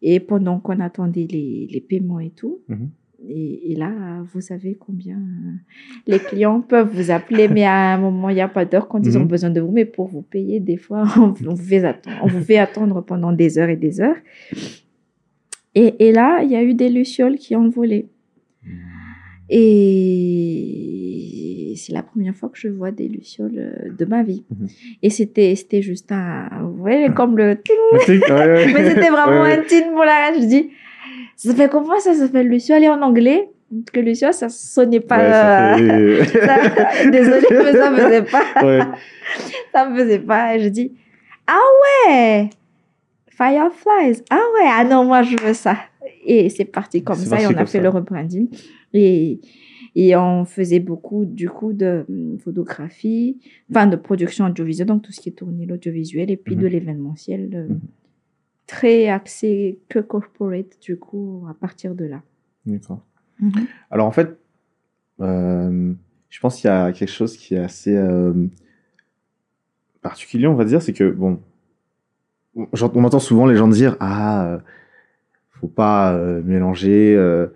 [SPEAKER 1] Et pendant qu'on attendait les, les paiements et tout,
[SPEAKER 2] Mhm.
[SPEAKER 1] Et, et là, vous savez combien euh, les clients peuvent vous appeler, mais à un moment, il n'y a pas d'heure quand ils ont
[SPEAKER 2] Mhm.
[SPEAKER 1] besoin de vous. Mais pour vous payer, des fois, on, vous fait attendre, on vous fait attendre pendant des heures et des heures. Et, et là, il y a eu des lucioles qui ont volé. Et c'est la première fois que je vois des lucioles euh, de ma vie.
[SPEAKER 2] Mhm.
[SPEAKER 1] Et c'était, c'était juste un, vous voyez, comme le ting,
[SPEAKER 2] Le tic, ouais, ouais.
[SPEAKER 1] mais c'était vraiment
[SPEAKER 2] ouais.
[SPEAKER 1] un ting pour la Je dis, ça fait comment ça s'appelle luciole et en anglais? Parce que luciole, ça sonnait pas.
[SPEAKER 2] Ouais, ça
[SPEAKER 1] euh,
[SPEAKER 2] fait-
[SPEAKER 1] ça- Désolée, mais ça me faisait pas.
[SPEAKER 2] Ouais.
[SPEAKER 1] Ça me faisait pas. Et je dis, ah ouais, Fireflies. Ah ouais, ah non, moi je veux ça. Et c'est parti comme ça et on a fait
[SPEAKER 2] ça.
[SPEAKER 1] le rebranding. Et, et on faisait beaucoup, du coup, de hum, photographie, enfin de production audiovisuelle, donc tout ce qui est tourné l'audiovisuel et puis de
[SPEAKER 2] Mhm.
[SPEAKER 1] l'événementiel.
[SPEAKER 2] Mhm.
[SPEAKER 1] Très axé que corporate, du coup, à partir de là.
[SPEAKER 2] D'accord. Alors en fait, euh, je pense qu'il y a quelque chose qui est assez euh, particulier, on va dire, c'est que bon, on entend souvent les gens dire ah, euh, faut pas euh, mélanger euh,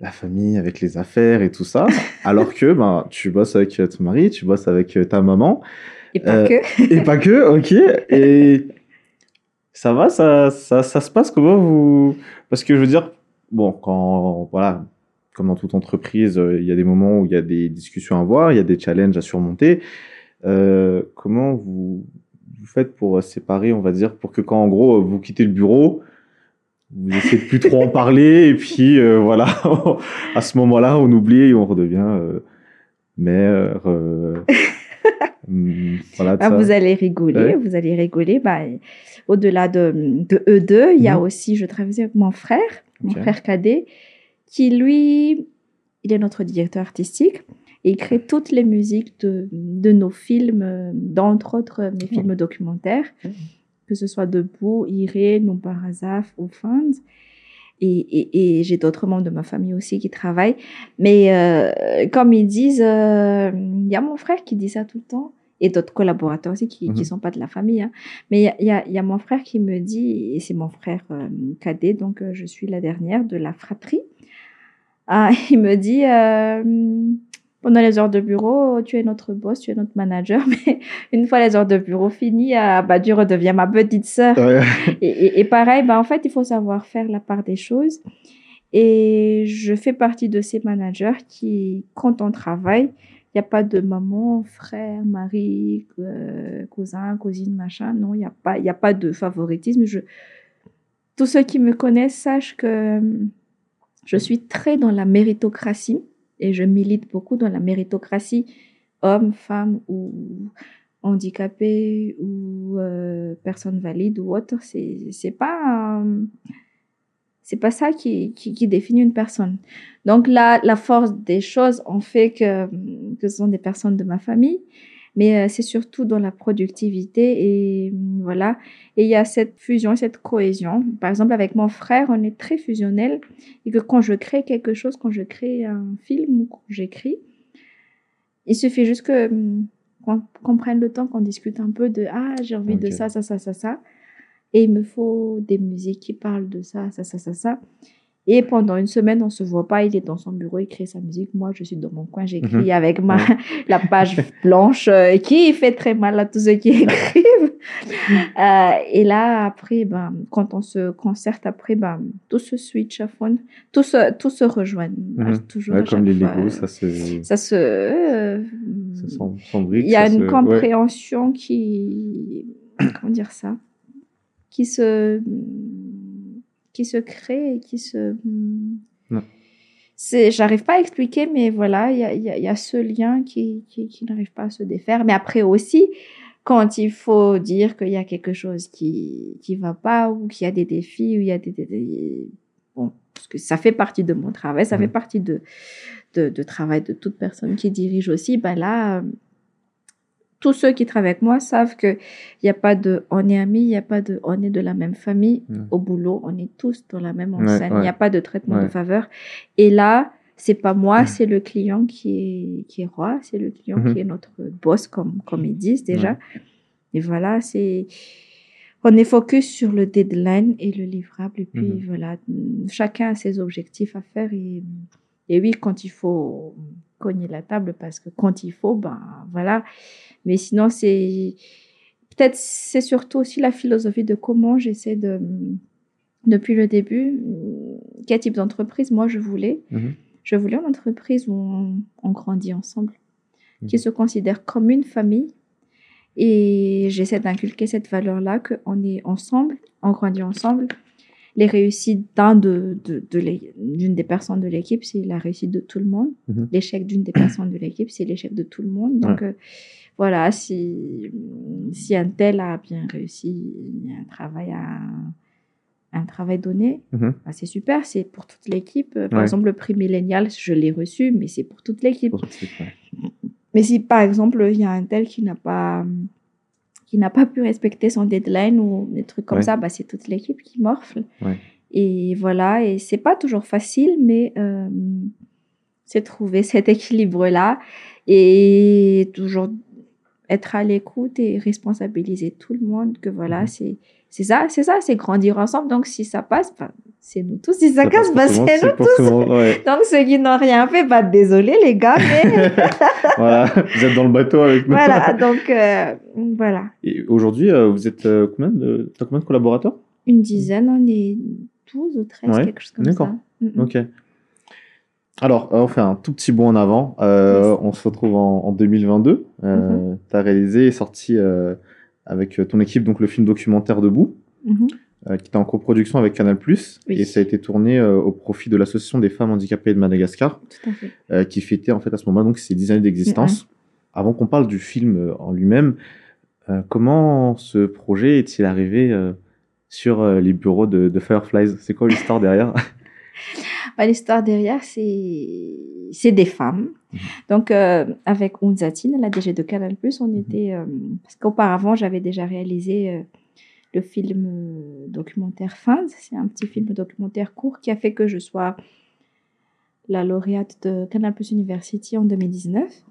[SPEAKER 2] la famille avec les affaires et tout ça, alors que ben tu bosses avec ton mari, tu bosses avec ta maman
[SPEAKER 1] Et pas
[SPEAKER 2] Euh,
[SPEAKER 1] que.
[SPEAKER 2] et pas que, ok. Et ça va, ça, ça, ça se passe comment vous? Parce que je veux dire, bon, quand voilà, comme dans toute entreprise, euh, il y a des moments où il y a des discussions à avoir, il y a des challenges à surmonter. Euh, comment vous, vous faites pour séparer, on va dire, pour que quand en gros vous quittez le bureau, vous essayez de plus trop en parler et puis euh, voilà, à ce moment-là, on oublie et on redevient euh, mère. Voilà,
[SPEAKER 1] Bah, vous allez rigoler,
[SPEAKER 2] Ouais.
[SPEAKER 1] vous allez rigoler. Bah, au-delà de, de eux deux, il y a
[SPEAKER 2] Mhm.
[SPEAKER 1] aussi, je travaille avec mon frère, mon frère cadet, qui lui, il est notre directeur artistique. Et il crée toutes les musiques de, de nos films, euh, d'entre autres euh, mes films documentaires, que ce soit Debout, Iré, Non par hasard ou Fans. Et, et, et j'ai d'autres membres de ma famille aussi qui travaillent. Mais euh, comme ils disent, euh, il y a mon frère qui dit ça tout le temps et d'autres collaborateurs aussi qui ne
[SPEAKER 2] Mhm.
[SPEAKER 1] sont pas de la famille. hein. Mais il y y, y a mon frère qui me dit, et c'est mon frère euh, cadet, donc euh, je suis la dernière de la fratrie. Ah, il me dit, euh, pendant les heures de bureau, tu es notre boss, tu es notre manager, mais une fois les heures de bureau finies, ah, bah, tu redeviens ma petite sœur.
[SPEAKER 2] Ouais.
[SPEAKER 1] Et, et- et pareil, bah, en fait, il faut savoir faire la part des choses. Et je fais partie de ces managers qui, quand on travaille, il n'y a pas de maman, frère, mari, euh, cousin, cousine, machin. Non, il n'y a, pas- y a pas de favoritisme. Je... Tous ceux qui me connaissent sachent que hum, je suis très dans la méritocratie et je milite beaucoup dans la méritocratie, homme, femme ou handicapé ou euh, personne valide ou autre. C'est c'est pas c'est pas ça qui, qui, définit une personne. Donc là, la force des choses en fait que, que ce sont des personnes de ma famille, mais euh, c'est surtout dans la productivité et euh, voilà. Et il y a cette fusion, cette cohésion. Par exemple, avec mon frère, on est très fusionnel et que quand je crée quelque chose, quand je crée un film ou quand j'écris, il suffit juste que hum, qu'on prenne le temps, qu'on discute un peu de ah j'ai envie de ça, ça, ça, ça, ça. Et il me faut des musiques qui parlent de ça, ça, ça, ça, ça. Et pendant une semaine, on se voit pas. Il est dans son bureau, il crée sa musique. Moi, je suis dans mon coin, j'écris
[SPEAKER 2] Mhm.
[SPEAKER 1] avec ma, la page blanche euh, qui fait très mal à tous ceux qui écrivent. Euh, et là, après, ben, quand on se concerte, après, ben, tout se switch à fond, tout se, tout se rejoint.
[SPEAKER 2] Mhm.
[SPEAKER 1] Toujours
[SPEAKER 2] Ouais,
[SPEAKER 1] à
[SPEAKER 2] comme les
[SPEAKER 1] fois.
[SPEAKER 2] Lego, ça se,
[SPEAKER 1] Ça se. euh,
[SPEAKER 2] ça
[SPEAKER 1] il y a une
[SPEAKER 2] se- ouais.
[SPEAKER 1] compréhension qui. Comment dire ça Qui se. Qui se crée et qui se.
[SPEAKER 2] Ouais.
[SPEAKER 1] C'est, j'arrive pas à expliquer, mais voilà, il y a, y a- y a ce lien qui, qui, qui n'arrive pas à se défaire. Mais après aussi, quand il faut dire qu'il y a quelque chose qui qui va pas ou qu'il y a des défis ou il y a des, des- des- bon parce que ça fait partie de mon travail, ça fait partie de, de de travail de toute personne qui dirige aussi. Ben là, tous ceux qui travaillent avec moi savent que il y a pas de on est amis, il y a pas de on est de la même famille
[SPEAKER 2] Mhm.
[SPEAKER 1] au boulot, on est tous dans la même enseigne, il
[SPEAKER 2] ouais.
[SPEAKER 1] n'y a pas de traitement de faveur. Et là, c'est pas moi,
[SPEAKER 2] Mhm.
[SPEAKER 1] c'est le client qui est qui est roi, c'est le client
[SPEAKER 2] Mhm.
[SPEAKER 1] qui est notre boss comme comme ils disent déjà. Et voilà, c'est on est focus sur le deadline et le livrable et puis
[SPEAKER 2] Mhm.
[SPEAKER 1] voilà, chacun a ses objectifs à faire et et oui, quand il faut cogner la table parce que quand il faut, ben voilà. Mais sinon, c'est peut-être c'est surtout aussi la philosophie de comment j'essaie de depuis le début quel type d'entreprise moi je voulais.
[SPEAKER 2] Mhm.
[SPEAKER 1] Je voulais une entreprise où on, on grandit ensemble, qui
[SPEAKER 2] Mhm.
[SPEAKER 1] se considère comme une famille. Et j'essaie d'inculquer cette valeur-là, qu'on est ensemble, on grandit ensemble. Les réussites d'un de, de, d'une des personnes de l'équipe, c'est la réussite de tout le monde.
[SPEAKER 2] Mhm.
[SPEAKER 1] L'échec d'une des personnes de l'équipe, c'est l'échec de tout le monde. Donc euh, voilà, si, si un tel a bien réussi un travail à un travail donné,
[SPEAKER 2] Mhm.
[SPEAKER 1] bah, c'est super, c'est pour toute l'équipe. Euh, Par
[SPEAKER 2] Ouais.
[SPEAKER 1] exemple, le prix millénial, je l'ai reçu, mais c'est pour toute l'équipe.
[SPEAKER 2] Pour ouais.
[SPEAKER 1] Mais si par exemple, il y a un tel qui n'a pas qui n'a pas pu respecter son deadline ou des trucs comme
[SPEAKER 2] Ouais.
[SPEAKER 1] ça, bah, c'est toute l'équipe qui morfle.
[SPEAKER 2] Ouais.
[SPEAKER 1] Et voilà, et c'est pas toujours facile, mais euh, c'est trouver cet équilibre-là et toujours être à l'écoute et responsabiliser tout le monde que voilà,
[SPEAKER 2] Mhm.
[SPEAKER 1] c'est c'est ça, c'est ça, c'est grandir ensemble. Donc si ça passe, bah, c'est nous tous. Si ça,
[SPEAKER 2] Ça
[SPEAKER 1] casse, bah, c'est nous
[SPEAKER 2] monde, ouais.
[SPEAKER 1] donc ceux qui n'ont rien fait, bah désolé les gars, mais
[SPEAKER 2] voilà, vous êtes dans le bateau avec nous.
[SPEAKER 1] voilà, donc euh, voilà,
[SPEAKER 2] Et aujourd'hui, euh, vous êtes euh, combien de, t'as combien de collaborateurs?
[SPEAKER 1] Une dizaine, on est 12 ou 13,
[SPEAKER 2] Ouais,
[SPEAKER 1] quelque chose comme
[SPEAKER 2] d'accord.
[SPEAKER 1] ça. Mm, mm.
[SPEAKER 2] Ok. Alors, on fait un tout petit bond en avant.
[SPEAKER 1] Yes.
[SPEAKER 2] On se retrouve en, en 2022. Euh, Tu as réalisé et sorti avec ton équipe donc le film documentaire Debout,
[SPEAKER 1] Mhm.
[SPEAKER 2] Euh, qui était en coproduction avec Canal+.
[SPEAKER 1] Oui.
[SPEAKER 2] Et ça a été tourné euh, au profit de l'Association des femmes handicapées de Madagascar,
[SPEAKER 1] Tout à fait.
[SPEAKER 2] euh, qui fêtait en fait à ce moment donc ses 10 années d'existence. Avant qu'on parle du film en lui-même, comment ce projet est-il arrivé sur les bureaux de, de Fireflies? C'est quoi l'histoire derrière?
[SPEAKER 1] Bah, L'histoire derrière, c'est des femmes. Mhm. Donc, euh, avec Unzatine, la DG de Canal+, on mhm. était... Euh, parce qu'auparavant, j'avais déjà réalisé euh, le film documentaire Fins. C'est un petit film documentaire court qui a fait que je sois la lauréate de Canal Plus University en 2019.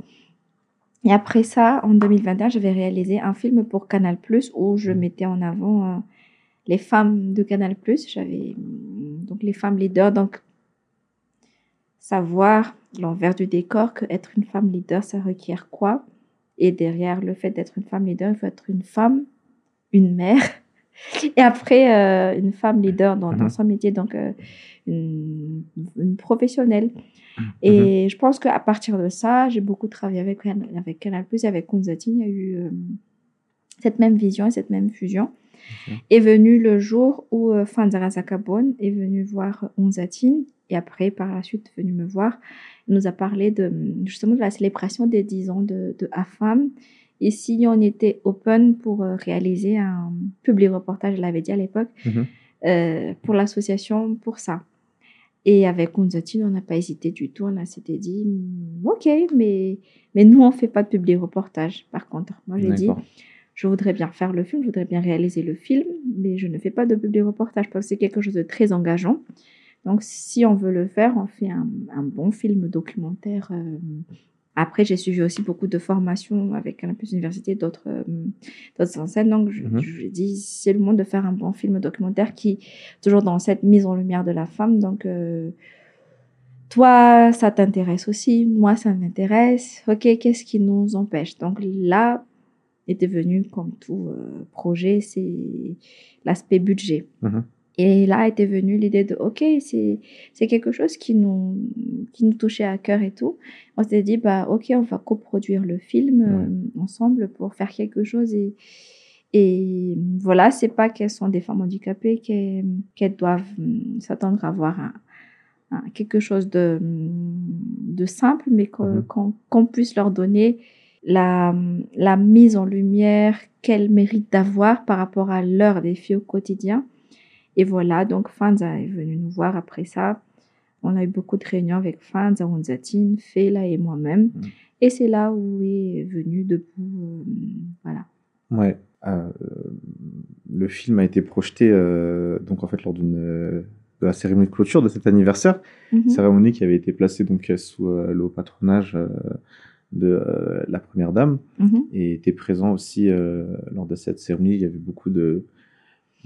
[SPEAKER 1] Et après ça, en 2021, j'avais réalisé un film pour Canal Plus où je mettais en avant les femmes de Canal Plus. J'avais donc les femmes leaders. Donc, savoir l'envers du décor que être une femme leader, ça requiert quoi? Et derrière le fait d'être une femme leader, il faut être une femme, une mère, et après euh, une femme leader dans, mhm. son métier, donc euh, une, professionnelle. Mhm. Et je pense qu'à partir de ça, j'ai beaucoup travaillé avec, avec Canal+, avec Kunzatine, il y a eu euh, cette même vision et cette même fusion. Est venu le jour où Fanzara Zakabon est venu voir Onzatine et après, par la suite, venu me voir. Il nous a parlé de, justement de la célébration des 10 ans de, de AFAM. Et si on était open pour euh, réaliser un public reportage, je l'avais dit à l'époque, mhm. euh, pour l'association, pour ça. Et avec Unzatine, on n'a pas hésité du tout. On s'était dit, mm, OK, mais, mais nous, on ne fait pas de public reportage. Par contre, moi, j'ai dit, je voudrais bien faire le film, je voudrais bien réaliser le film, mais je ne fais pas de public reportage parce que c'est quelque chose de très engageant. Donc, si on veut le faire, on fait un, bon film documentaire. Euh. Après, j'ai suivi aussi beaucoup de formations avec Campus Université, d'autres euh, d'autres enseignes. Donc, je, mm dis, c'est le monde de faire un bon film documentaire qui, toujours dans cette mise en lumière de la femme. Donc, euh, toi, ça t'intéresse aussi, moi, ça m'intéresse. Ok, qu'est-ce qui nous empêche? Donc là, est devenu, comme tout projet, c'est l'aspect budget. Mhm. Et là était venue l'idée de, OK, c'est, quelque chose qui nous, qui nous touchait à cœur et tout. On s'est dit, bah, OK, on va coproduire le film euh, ensemble pour faire quelque chose. Et, et voilà, c'est pas qu'elles sont des femmes handicapées, qu'elles, doivent hum, s'attendre à avoir un, quelque chose de, de simple, mais qu'on, mm-hmm. qu'on puisse leur donner la, la mise en lumière qu'elles méritent d'avoir par rapport à leurs défis au quotidien et voilà, donc Fanza est venu nous voir après ça. On a eu beaucoup de réunions avec Fanza, Onzatine, Fela et moi-même. Mm. Et c'est là où est venu debout. Euh, voilà.
[SPEAKER 2] Ouais. Euh, le film a été projeté euh, donc en fait lors d'une de la cérémonie de clôture de cet anniversaire, mm-hmm. cérémonie qui avait été placée donc sous le haut patronage de la première dame mm-hmm. et était présent aussi lors de cette cérémonie. Il y avait beaucoup de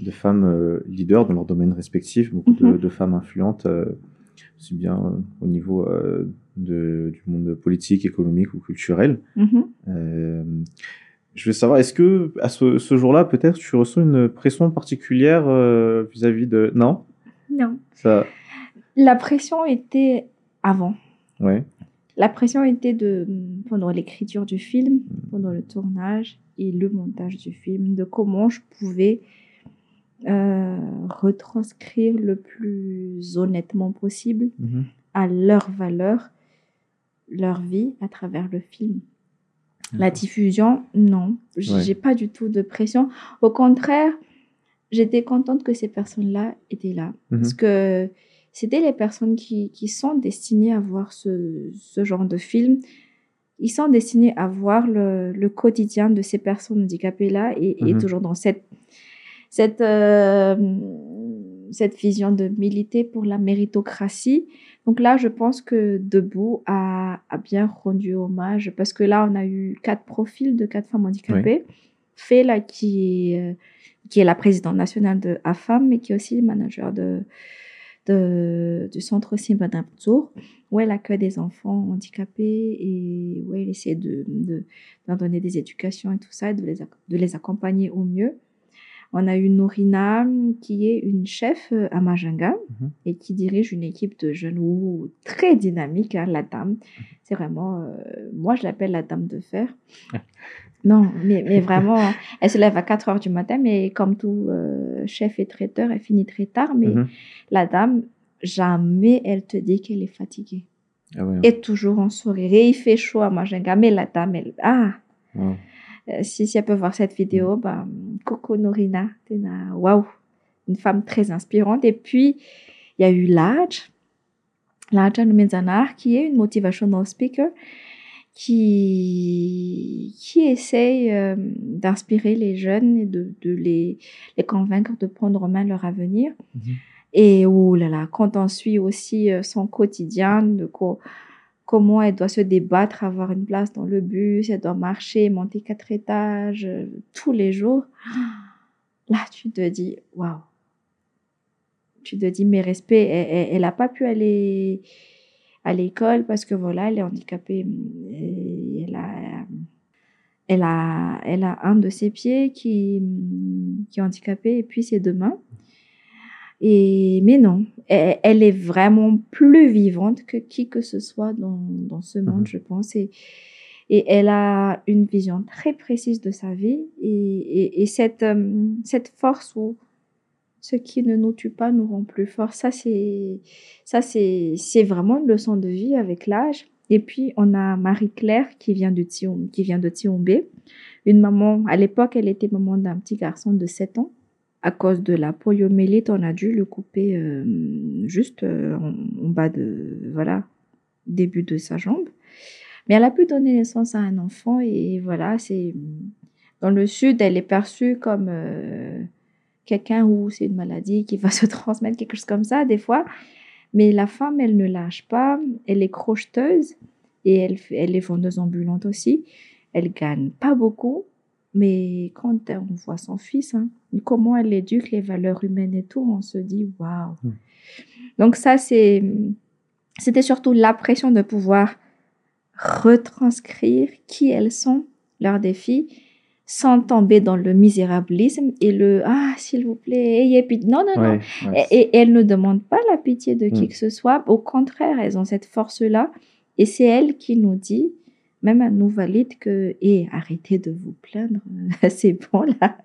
[SPEAKER 2] de femmes euh, leaders dans leur domaine respectif, beaucoup de, mhm. femmes influentes, euh, aussi bien euh, au niveau de, du monde politique, économique ou culturel. Mhm. je veux savoir, est-ce que à ce, jour-là, peut-être, tu ressens une pression particulière vis-à-vis de... Non?
[SPEAKER 1] Non. Ça... La pression était avant.
[SPEAKER 2] Ouais.
[SPEAKER 1] La pression était de pendant l'écriture du film, pendant le tournage et le montage du film, de comment je pouvais euh, retranscrire le plus honnêtement possible mhm. à leur valeur, leur vie à travers le film. La diffusion, non, j'ai pas du tout de pression. Au contraire, j'étais contente que ces personnes-là étaient là. Mhm. Parce que c'était les personnes qui, qui, sont destinées à voir ce, ce, genre de film. Ils sont destinés à voir le, le quotidien de ces personnes handicapées-là et, et, mhm. toujours dans cette cette, euh, cette vision de militer pour la méritocratie. Donc là, je pense que Debout a, a, bien rendu hommage parce que là, on a eu quatre profils de quatre femmes handicapées. Oui. Fela, qui, est, qui est la présidente nationale de AFAM, mais qui est aussi le manager de, de, du centre Simba Tour, où elle accueille des enfants handicapés et où elle essaie de, de, de donner des éducations et tout ça, et de les, de les accompagner au mieux. On a eu Norina, qui est une chef euh, à Majanga mhm. et qui dirige une équipe de jeunes ou très dynamique, hein, la dame. C'est vraiment, euh, moi je l'appelle la dame de fer. non, mais, mais vraiment, elle se lève à 4 heures du matin, mais comme tout euh, chef et traiteur, elle finit très tard. Mais mhm. la dame, jamais elle te dit qu'elle est fatiguée.
[SPEAKER 2] Ah ouais.
[SPEAKER 1] Et toujours en sourire. Et il fait chaud à Majinga. Mais la dame, elle... Ah. Euh, si, si elle peut voir cette vidéo, bah, Coco Norina, waouh, une femme très inspirante. Et puis, il y a eu Laj, Laj Anumenzanar, qui est une motivational speaker, qui, qui essaye euh, d'inspirer les jeunes et de, de les, les convaincre de prendre en main leur avenir.
[SPEAKER 2] Mhm.
[SPEAKER 1] Et oh là là, quand on suit aussi euh, son quotidien, de co- comment elle doit se débattre, avoir une place dans le bus, elle doit marcher, monter quatre étages euh, tous les jours. Là, tu te dis, waouh. Tu te dis, mes respects, elle n'a pas pu aller à l'école parce que voilà, elle est handicapée. Et elle, a, elle, a, elle a un de ses pieds qui, qui est handicapé et puis ses deux mains. Et, mais non, elle, elle est vraiment plus vivante que qui que ce soit dans, dans ce monde,
[SPEAKER 2] Mhm.
[SPEAKER 1] je pense. Et, et elle a une vision très précise de sa vie. Et, et, et cette, euh, cette force où ce qui ne nous tue pas nous rend plus forts, ça, c'est, ça, c'est, c'est vraiment une leçon de vie avec l'âge. Et puis, on a Marie-Claire qui vient de Thion, qui vient de Thionbé. Une maman, à l'époque, elle était maman d'un petit garçon de 7 ans à cause de la poliomyélite, on a dû le couper euh, juste euh, en, bas de, voilà, début de sa jambe. Mais elle a pu donner naissance à un enfant et voilà, c'est, dans le sud, elle est perçue comme euh, quelqu'un où c'est une maladie qui va se transmettre, quelque chose comme ça, des fois. Mais la femme, elle ne lâche pas, elle est crocheteuse et elle, elle est vendeuse ambulante aussi. Elle gagne pas beaucoup, mais quand on voit son fils, hein, comment elle éduque les valeurs humaines et tout, on se dit waouh.
[SPEAKER 2] Mm.
[SPEAKER 1] Donc ça, c'est, c'était surtout la pression de pouvoir retranscrire qui elles sont, leurs défis, sans tomber dans le misérabilisme et le ah s'il vous plaît, ayez pitié. Non non non.
[SPEAKER 2] Ouais,
[SPEAKER 1] Et, et elles ne demandent pas la pitié de qui
[SPEAKER 2] Mm.
[SPEAKER 1] que ce soit. Au contraire, elles ont cette force-là. Et c'est elle qui nous dit, même à nous valide que, et arrêtez de vous plaindre, c'est bon là.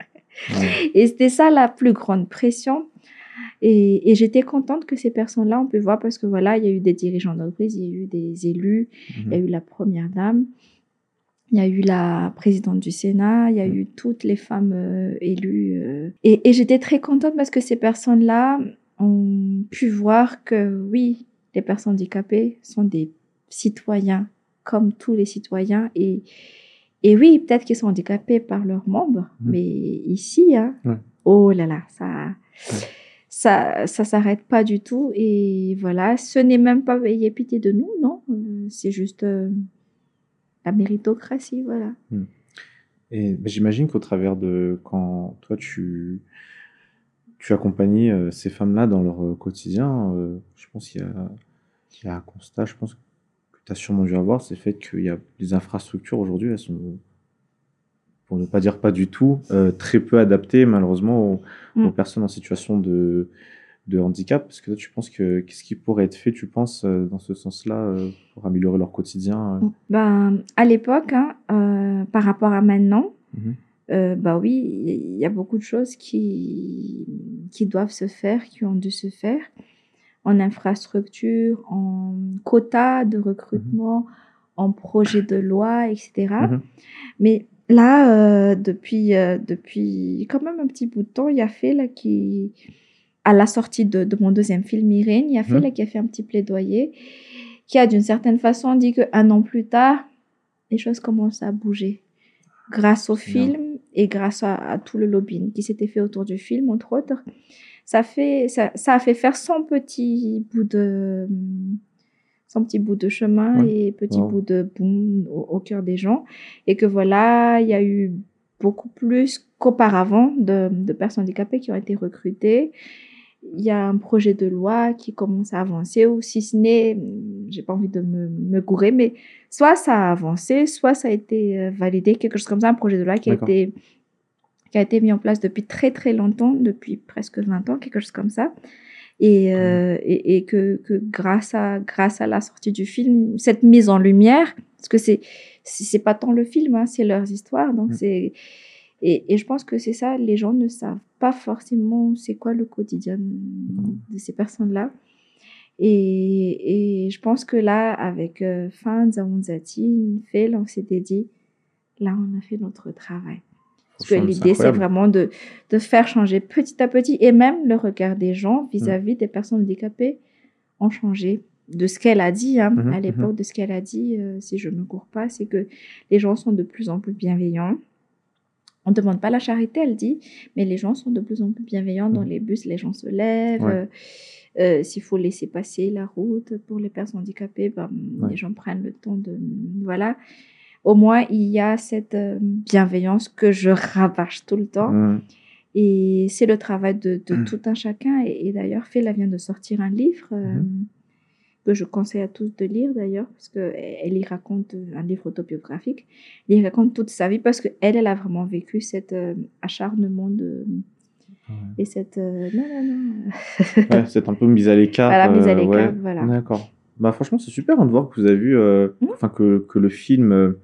[SPEAKER 2] ouais.
[SPEAKER 1] Et c'était ça la plus grande pression. Et, et j'étais contente que ces personnes-là, on peut voir parce que voilà, il y a eu des dirigeants d'entreprise, il y a eu des élus, il y a
[SPEAKER 2] Mhm.
[SPEAKER 1] eu la première dame, il y a eu la présidente du Sénat, il y a
[SPEAKER 2] Mm.
[SPEAKER 1] eu toutes les femmes euh, élues. euh. Et, et j'étais très contente parce que ces personnes-là ont pu voir que oui, les personnes handicapées sont des citoyens comme tous les citoyens. Et, et oui, peut-être qu'ils sont handicapés par leurs membres,
[SPEAKER 2] Mm.
[SPEAKER 1] mais ici, hein,
[SPEAKER 2] Ouais.
[SPEAKER 1] oh là là, ça... Ça, ça s'arrête pas du tout et voilà, ce n'est même pas ayez pitié de nous, non, euh, c'est juste euh, la méritocratie, voilà.
[SPEAKER 2] Et ben, j'imagine qu'au travers de quand toi tu tu accompagnes euh, ces femmes-là dans leur euh, quotidien, euh, je pense qu'il y y a un constat, je pense que tu as sûrement dû avoir, c'est le fait qu'il y a des infrastructures aujourd'hui, elles sont, pour ne pas dire pas du tout, euh, très peu adaptées malheureusement aux,
[SPEAKER 1] Mm.
[SPEAKER 2] aux personnes en situation de, de handicap. Parce que toi, tu penses que qu'est-ce qui pourrait être fait, tu penses, euh, dans ce sens-là, euh, pour améliorer leur quotidien euh?
[SPEAKER 1] Ben, à l'époque, hein, euh, par rapport à maintenant,
[SPEAKER 2] Mhm.
[SPEAKER 1] euh, bah oui, il y a beaucoup de choses qui, qui doivent se faire, qui ont dû se faire en infrastructure, en quota de recrutement, en projet de loi, etc.
[SPEAKER 2] Mhm.
[SPEAKER 1] Mais là, euh, depuis, euh, depuis quand même un petit bout de temps, il y a fait là qui, à la sortie de, de mon deuxième film Irène, il y a fait
[SPEAKER 2] Mhm.
[SPEAKER 1] là qui a fait un petit plaidoyer, qui a d'une certaine façon dit qu'un an plus tard, les choses commencent à bouger. Grâce au film et grâce à, à tout le lobbying qui s'était fait autour du film, entre autres, ça, fait, ça, ça a fait faire son petit bout de, son petit bout de chemin
[SPEAKER 2] Ouais.
[SPEAKER 1] et petit
[SPEAKER 2] Wow.
[SPEAKER 1] bout de boom au, au cœur des gens. Et que voilà, il y a eu beaucoup plus qu'auparavant de, de personnes handicapées qui ont été recrutées. Il y a un projet de loi qui commence à avancer, ou si ce n'est, j'ai pas envie de me, me gourer, mais soit ça a avancé, soit ça a été euh, validé, quelque chose comme ça, un projet de loi qui a été qui a été mis en place depuis très très longtemps, depuis presque 20 ans, quelque chose comme ça. Et, euh, et, et que, que grâce, à, grâce à la sortie du film, cette mise en lumière, parce que c'est c'est pas tant le film, hein, c'est leurs histoires, donc c'est et, et je pense que c'est ça, les gens ne savent pas forcément c'est quoi le quotidien de ces personnes-là. Et, et je pense que là, avec euh, Fans, Zaunzati, Phil, on s'était dit, là, on a fait notre travail. Parce que
[SPEAKER 2] Franchement,
[SPEAKER 1] l'idée, c'est vraiment de, de faire changer petit à petit. Et même le regard des gens
[SPEAKER 2] Mm.
[SPEAKER 1] vis-à-vis des personnes handicapées ont changé. De ce qu'elle a dit, hein,
[SPEAKER 2] Mhm,
[SPEAKER 1] à l'époque, de ce qu'elle a dit, euh, si je ne me cours pas, c'est que les gens sont de plus en plus bienveillants. On ne demande pas la charité, elle dit, mais les gens sont de plus en plus bienveillants. Dans
[SPEAKER 2] Mhm.
[SPEAKER 1] les bus, les gens se lèvent.
[SPEAKER 2] Ouais.
[SPEAKER 1] euh, euh, S'il faut laisser passer la route pour les personnes handicapées, ben,
[SPEAKER 2] Ouais.
[SPEAKER 1] les gens prennent le temps de... Voilà. Au moins, il y a cette euh, bienveillance que je rabâche tout le temps.
[SPEAKER 2] Mhm.
[SPEAKER 1] Et c'est le travail de, de
[SPEAKER 2] Mm.
[SPEAKER 1] tout un chacun. Et, et d'ailleurs, Phil vient de sortir un livre euh,
[SPEAKER 2] Mhm.
[SPEAKER 1] que je conseille à tous de lire d'ailleurs, parce qu'elle y raconte euh, un livre autobiographique. Elle y raconte toute sa vie parce qu'elle, elle a vraiment vécu cet euh, acharnement de, et cette... euh, non, non, non.
[SPEAKER 2] Ouais, c'est un peu mise à l'écart.
[SPEAKER 1] Voilà, mise à l'écart,
[SPEAKER 2] ouais.
[SPEAKER 1] voilà.
[SPEAKER 2] D'accord. Bah franchement, c'est super hein, de voir que vous avez vu, enfin que, que le film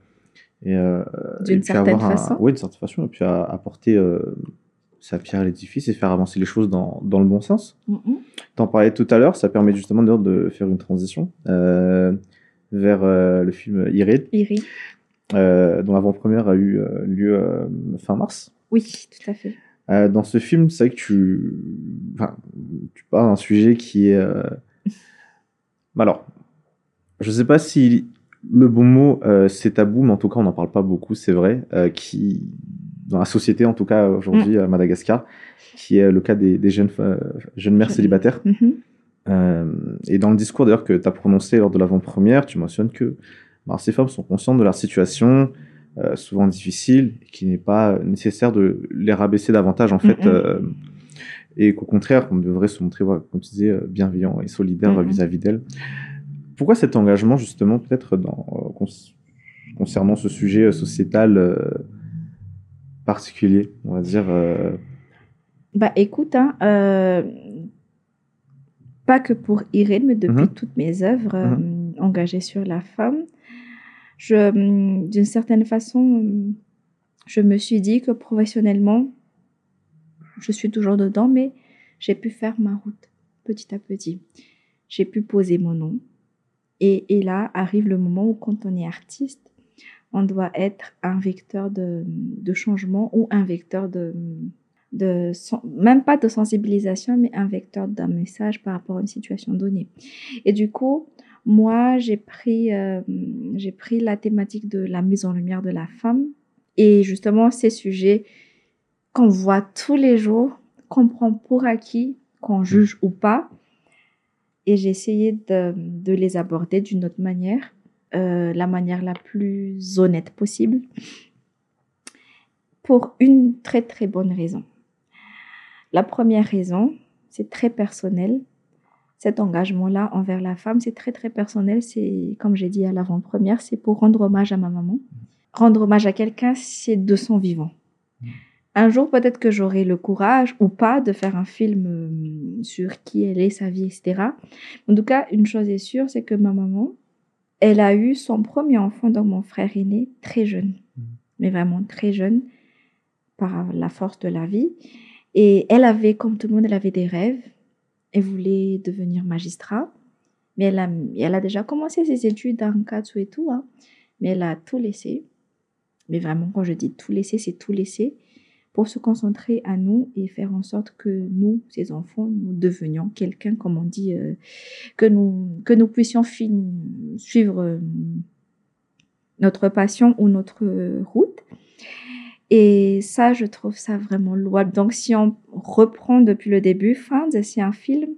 [SPEAKER 2] est, euh,
[SPEAKER 1] D'une certaine
[SPEAKER 2] avoir un-
[SPEAKER 1] façon.
[SPEAKER 2] ouais, d'une certaine façon, et puis a- apporter euh, sa pierre à l'édifice et faire avancer les choses dans, dans le bon sens.
[SPEAKER 1] Mm, mm.
[SPEAKER 2] T'en parlais tout à l'heure, ça permet justement d'ailleurs de faire une transition euh, vers euh, le film Irene,
[SPEAKER 1] Iri.
[SPEAKER 2] euh, dont l'avant-première a eu lieu fin mars.
[SPEAKER 1] Oui, tout à fait.
[SPEAKER 2] Dans ce film, c'est vrai que tu, enfin, tu parles d'un sujet qui est. Alors, je sais pas si le bon mot euh, c'est tabou, mais en tout cas, on n'en parle pas beaucoup, c'est vrai, euh, qui dans la société, en tout cas aujourd'hui à Madagascar, qui est le cas des, des jeunes, euh, jeunes mères célibataires.
[SPEAKER 1] Mhm.
[SPEAKER 2] Euh, et dans le discours d'ailleurs que tu as prononcé lors de l'avant-première, tu mentionnes que bah, ces femmes sont conscientes de leur situation, souvent difficile, et qu'il n'est pas nécessaire de les rabaisser davantage en fait,
[SPEAKER 1] Mhm.
[SPEAKER 2] euh, et qu'au contraire, on devrait se montrer, voilà, comme tu disais, bienveillant et solidaire
[SPEAKER 1] Mhm.
[SPEAKER 2] euh, vis-à-vis d'elles. Pourquoi cet engagement justement peut-être euh, concernant ce sujet euh, sociétal euh, particulier, on va dire
[SPEAKER 1] Bah écoute, hein, euh, pas que pour Irène, mais depuis
[SPEAKER 2] Mhm.
[SPEAKER 1] toutes mes œuvres euh, engagées sur la femme, je, hum, d'une certaine façon, hum, je me suis dit que professionnellement, je suis toujours dedans, mais j'ai pu faire ma route petit à petit. J'ai pu poser mon nom. Et, là arrive le moment où quand on est artiste, on doit être un vecteur de, changement ou un vecteur de, même pas de sensibilisation, mais un vecteur d'un message par rapport à une situation donnée. Et du coup, moi, j'ai pris, euh, j'ai pris la thématique de la mise en lumière de la femme et justement ces sujets qu'on voit tous les jours, qu'on prend pour acquis, qu'on juge ou pas. Et j'ai essayé de, les aborder d'une autre manière, euh, la manière la plus honnête possible, pour une très très bonne raison. La première raison, c'est très personnel. Cet engagement-là envers la femme, c'est très très personnel. C'est, comme j'ai dit à l'avant-première, c'est pour rendre hommage à ma maman. Rendre hommage à quelqu'un, c'est de son vivant. Un jour, peut-être que j'aurai le courage ou pas de faire un film euh, sur qui elle est, sa vie, etc. En tout cas, une chose est sûre, c'est que ma maman, elle a eu son premier enfant, donc mon frère aîné, très jeune. Mais vraiment très jeune, par la force de la vie. Et elle avait, comme tout le monde, elle avait des rêves. Elle voulait devenir magistrat. Mais elle a, elle a déjà commencé ses études en Katsu et tout. hein. Mais elle a tout laissé. Mais vraiment, quand je dis tout laisser, c'est tout laisser pour se concentrer à nous et faire en sorte que nous, ces enfants, nous devenions quelqu'un, comme on dit, euh, que, nous, que nous puissions suivre euh, notre passion ou notre route. Et ça, je trouve ça vraiment louable. Donc, si on reprend depuis le début, Fans, c'est un film.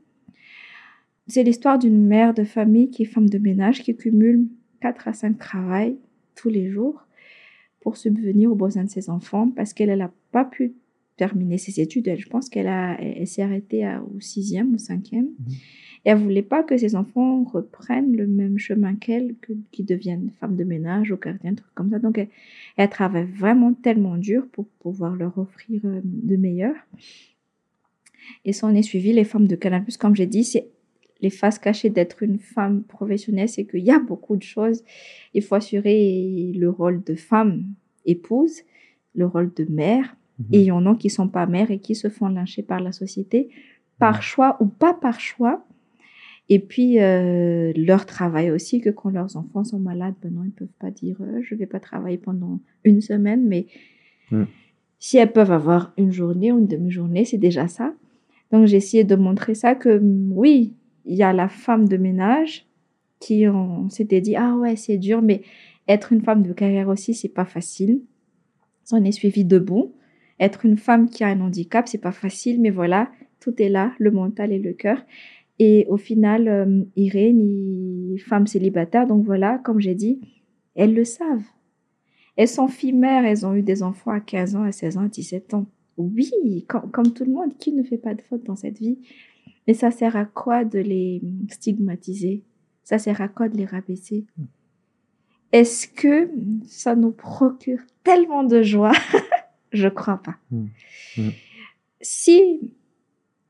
[SPEAKER 1] C'est l'histoire d'une mère de famille qui est femme de ménage, qui cumule 4 à 5 travails tous les jours pour subvenir aux besoins de ses enfants parce qu'elle n'a pas pu terminer ses études. Elle, je pense qu'elle a, elle, elle s'est arrêtée à- au sixième ou cinquième. Et elle voulait pas que ses enfants reprennent le même chemin qu'elle, que- qu'ils deviennent femmes de ménage ou gardiens, trucs comme ça. Donc, elle, elle travaille vraiment tellement dur pour pouvoir leur offrir euh, de meilleur. Et ça, on est suivi les femmes de Canal+, comme j'ai dit, c'est les faces cachées d'être une femme professionnelle, c'est qu'il y a beaucoup de choses. Il faut assurer le rôle de femme épouse, le rôle de mère, et il y en a qui sont pas mères et qui se font lyncher par la société, par choix ou pas par choix. Et puis, euh, leur travail aussi, que quand leurs enfants sont malades, ben non, ils ne peuvent pas dire euh, je ne vais pas travailler pendant une semaine, mais
[SPEAKER 2] Mm.
[SPEAKER 1] si elles peuvent avoir une journée ou une demi-journée, c'est déjà ça. Donc, j'ai essayé de montrer ça que mm, oui, il y a la femme de ménage qui on s'était dit ah ouais, c'est dur, mais être une femme de carrière aussi, c'est pas facile. En est suivi de bon. Être une femme qui a un handicap, c'est pas facile, mais voilà, tout est là, le mental et le cœur. Et au final, euh, Irène, femme célibataire, donc voilà, comme j'ai dit, elles le savent. Elles sont filles mères, elles ont eu des enfants à 15 ans, à 16 ans, à 17 ans. Oui, com- comme tout le monde, qui ne fait pas de faute dans cette vie? Mais ça sert à quoi de les stigmatiser? Ça sert à quoi de les rabaisser? Est-ce que ça nous procure tellement de joie? Je crois pas.
[SPEAKER 2] Mm. Mm.
[SPEAKER 1] Si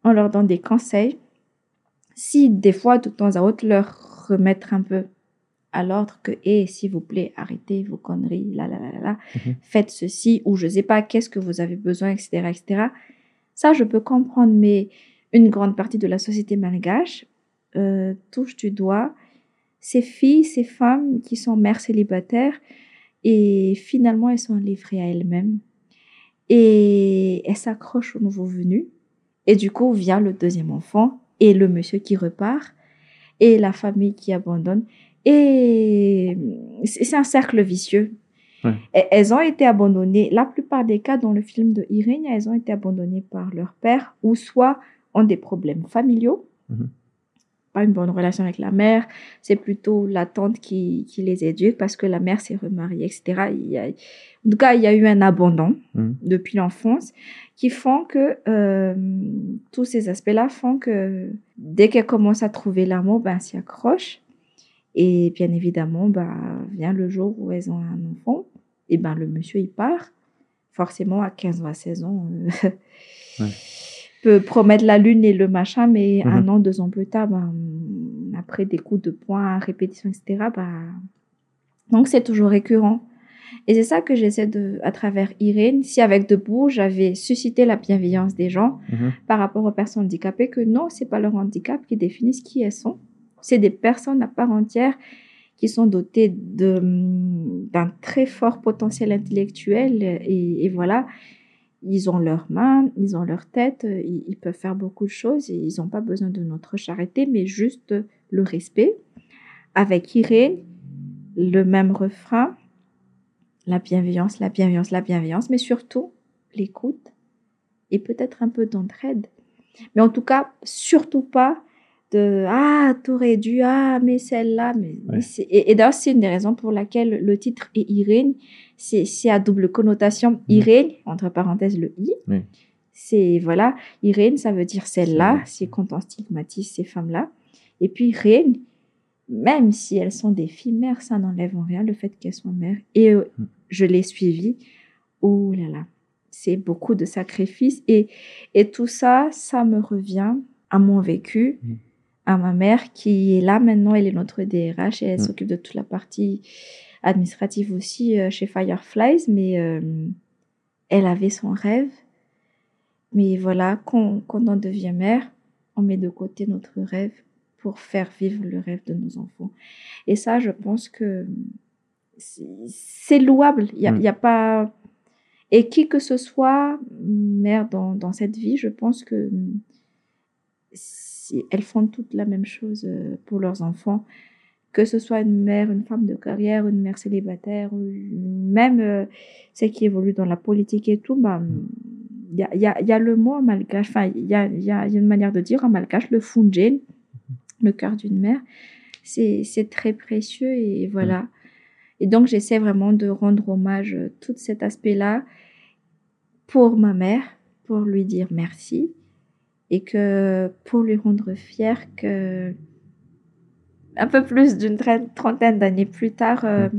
[SPEAKER 1] on leur donne des conseils, si des fois de temps à autre leur remettre un peu à l'ordre que, et s'il vous plaît, arrêtez vos conneries, là, là, là, là, là, faites ceci, ou je sais pas, qu'est-ce que vous avez besoin, etc., etc. Ça, je peux comprendre, mais une grande partie de la société malgache euh, touche du doigt ces filles, ces femmes qui sont mères célibataires et finalement elles sont livrées à elles-mêmes et elles s'accrochent au nouveau venu et du coup vient le deuxième enfant et le monsieur qui repart et la famille qui abandonne et c'est un cercle vicieux.
[SPEAKER 2] Ouais.
[SPEAKER 1] Elles ont été abandonnées, la plupart des cas dans le film de Irène, elles ont été abandonnées par leur père ou soit ont des problèmes familiaux,
[SPEAKER 2] Mhm.
[SPEAKER 1] Pas une bonne relation avec la mère, c'est plutôt la tante qui, qui les éduque parce que la mère s'est remariée, etc. Il y a, en tout cas, il y a eu un abandon
[SPEAKER 2] Mhm.
[SPEAKER 1] depuis l'enfance qui font que euh, tous ces aspects-là font que dès qu'elle commence à trouver l'amour, ben, elle s'y accroche. Et bien évidemment, ben, vient le jour où elles ont un enfant, et ben le monsieur il part. Forcément, à 15 ou à 16 ans, euh,
[SPEAKER 2] Ouais.
[SPEAKER 1] peut promettre la lune et le machin, mais
[SPEAKER 2] Mhm.
[SPEAKER 1] un an, deux ans plus tard, ben, après des coups de poing, répétition, etc., ben, donc c'est toujours récurrent. Et c'est ça que j'essaie de, à travers Irène, si avec Debout, j'avais suscité la bienveillance des gens
[SPEAKER 2] Mhm.
[SPEAKER 1] par rapport aux personnes handicapées, que non, c'est pas leur handicap qui définissent qui elles sont. C'est des personnes à part entière qui sont dotées d'un très fort potentiel intellectuel et, et voilà, ils ont leurs mains, ils ont leur tête, euh, ils, ils peuvent faire beaucoup de choses et ils n'ont pas besoin de notre charité, mais juste le respect. Avec Irène, le même refrain, la bienveillance, la bienveillance, la bienveillance, mais surtout l'écoute et peut-être un peu d'entraide. Mais en tout cas, surtout pas de Ah, t'aurais dû, ah, mais celle-là. Mais,
[SPEAKER 2] Ouais.
[SPEAKER 1] et d'ailleurs, c'est une des raisons pour laquelle le titre est Irène. C'est à double connotation. Irène, entre parenthèses, le I.
[SPEAKER 2] Oui.
[SPEAKER 1] C'est, voilà, Irène, ça veut dire celle-là. C'est quand on stigmatise ces femmes-là. Et puis, Reine, même si elles sont des filles mères, ça n'enlève en rien le fait qu'elles soient mères. Et euh,
[SPEAKER 2] Mm.
[SPEAKER 1] je l'ai suivi. Oh là là, c'est beaucoup de sacrifices. Et, et tout ça, ça me revient à mon vécu,
[SPEAKER 2] Mm.
[SPEAKER 1] à ma mère qui est là maintenant, elle est notre DRH et elle
[SPEAKER 2] Mm.
[SPEAKER 1] s'occupe de toute la partie administrative aussi euh, chez Fireflies, mais euh, elle avait son rêve. Mais voilà, quand, quand on devient mère, on met de côté notre rêve pour faire vivre le rêve de nos enfants. Et ça, je pense que c'est louable. Il n'y a,
[SPEAKER 2] Mm.
[SPEAKER 1] a pas... Et qui que ce soit, mère dans, dans cette vie, je pense que si elles font toutes la même chose euh, pour leurs enfants, que ce soit une mère, une femme de carrière, une mère célibataire, même euh, celle qui évolue dans la politique et tout, bah, il y, a, y, a, il y a le mot malgache, enfin, il y a, y une manière de dire en malgache, le funjen, le cœur d'une mère, c'est très précieux et voilà. Et donc, j'essaie vraiment de rendre hommage à tout cet aspect-là pour ma mère, pour lui dire merci et que pour lui rendre fière que un peu plus d'une trentaine d'années plus tard, euh,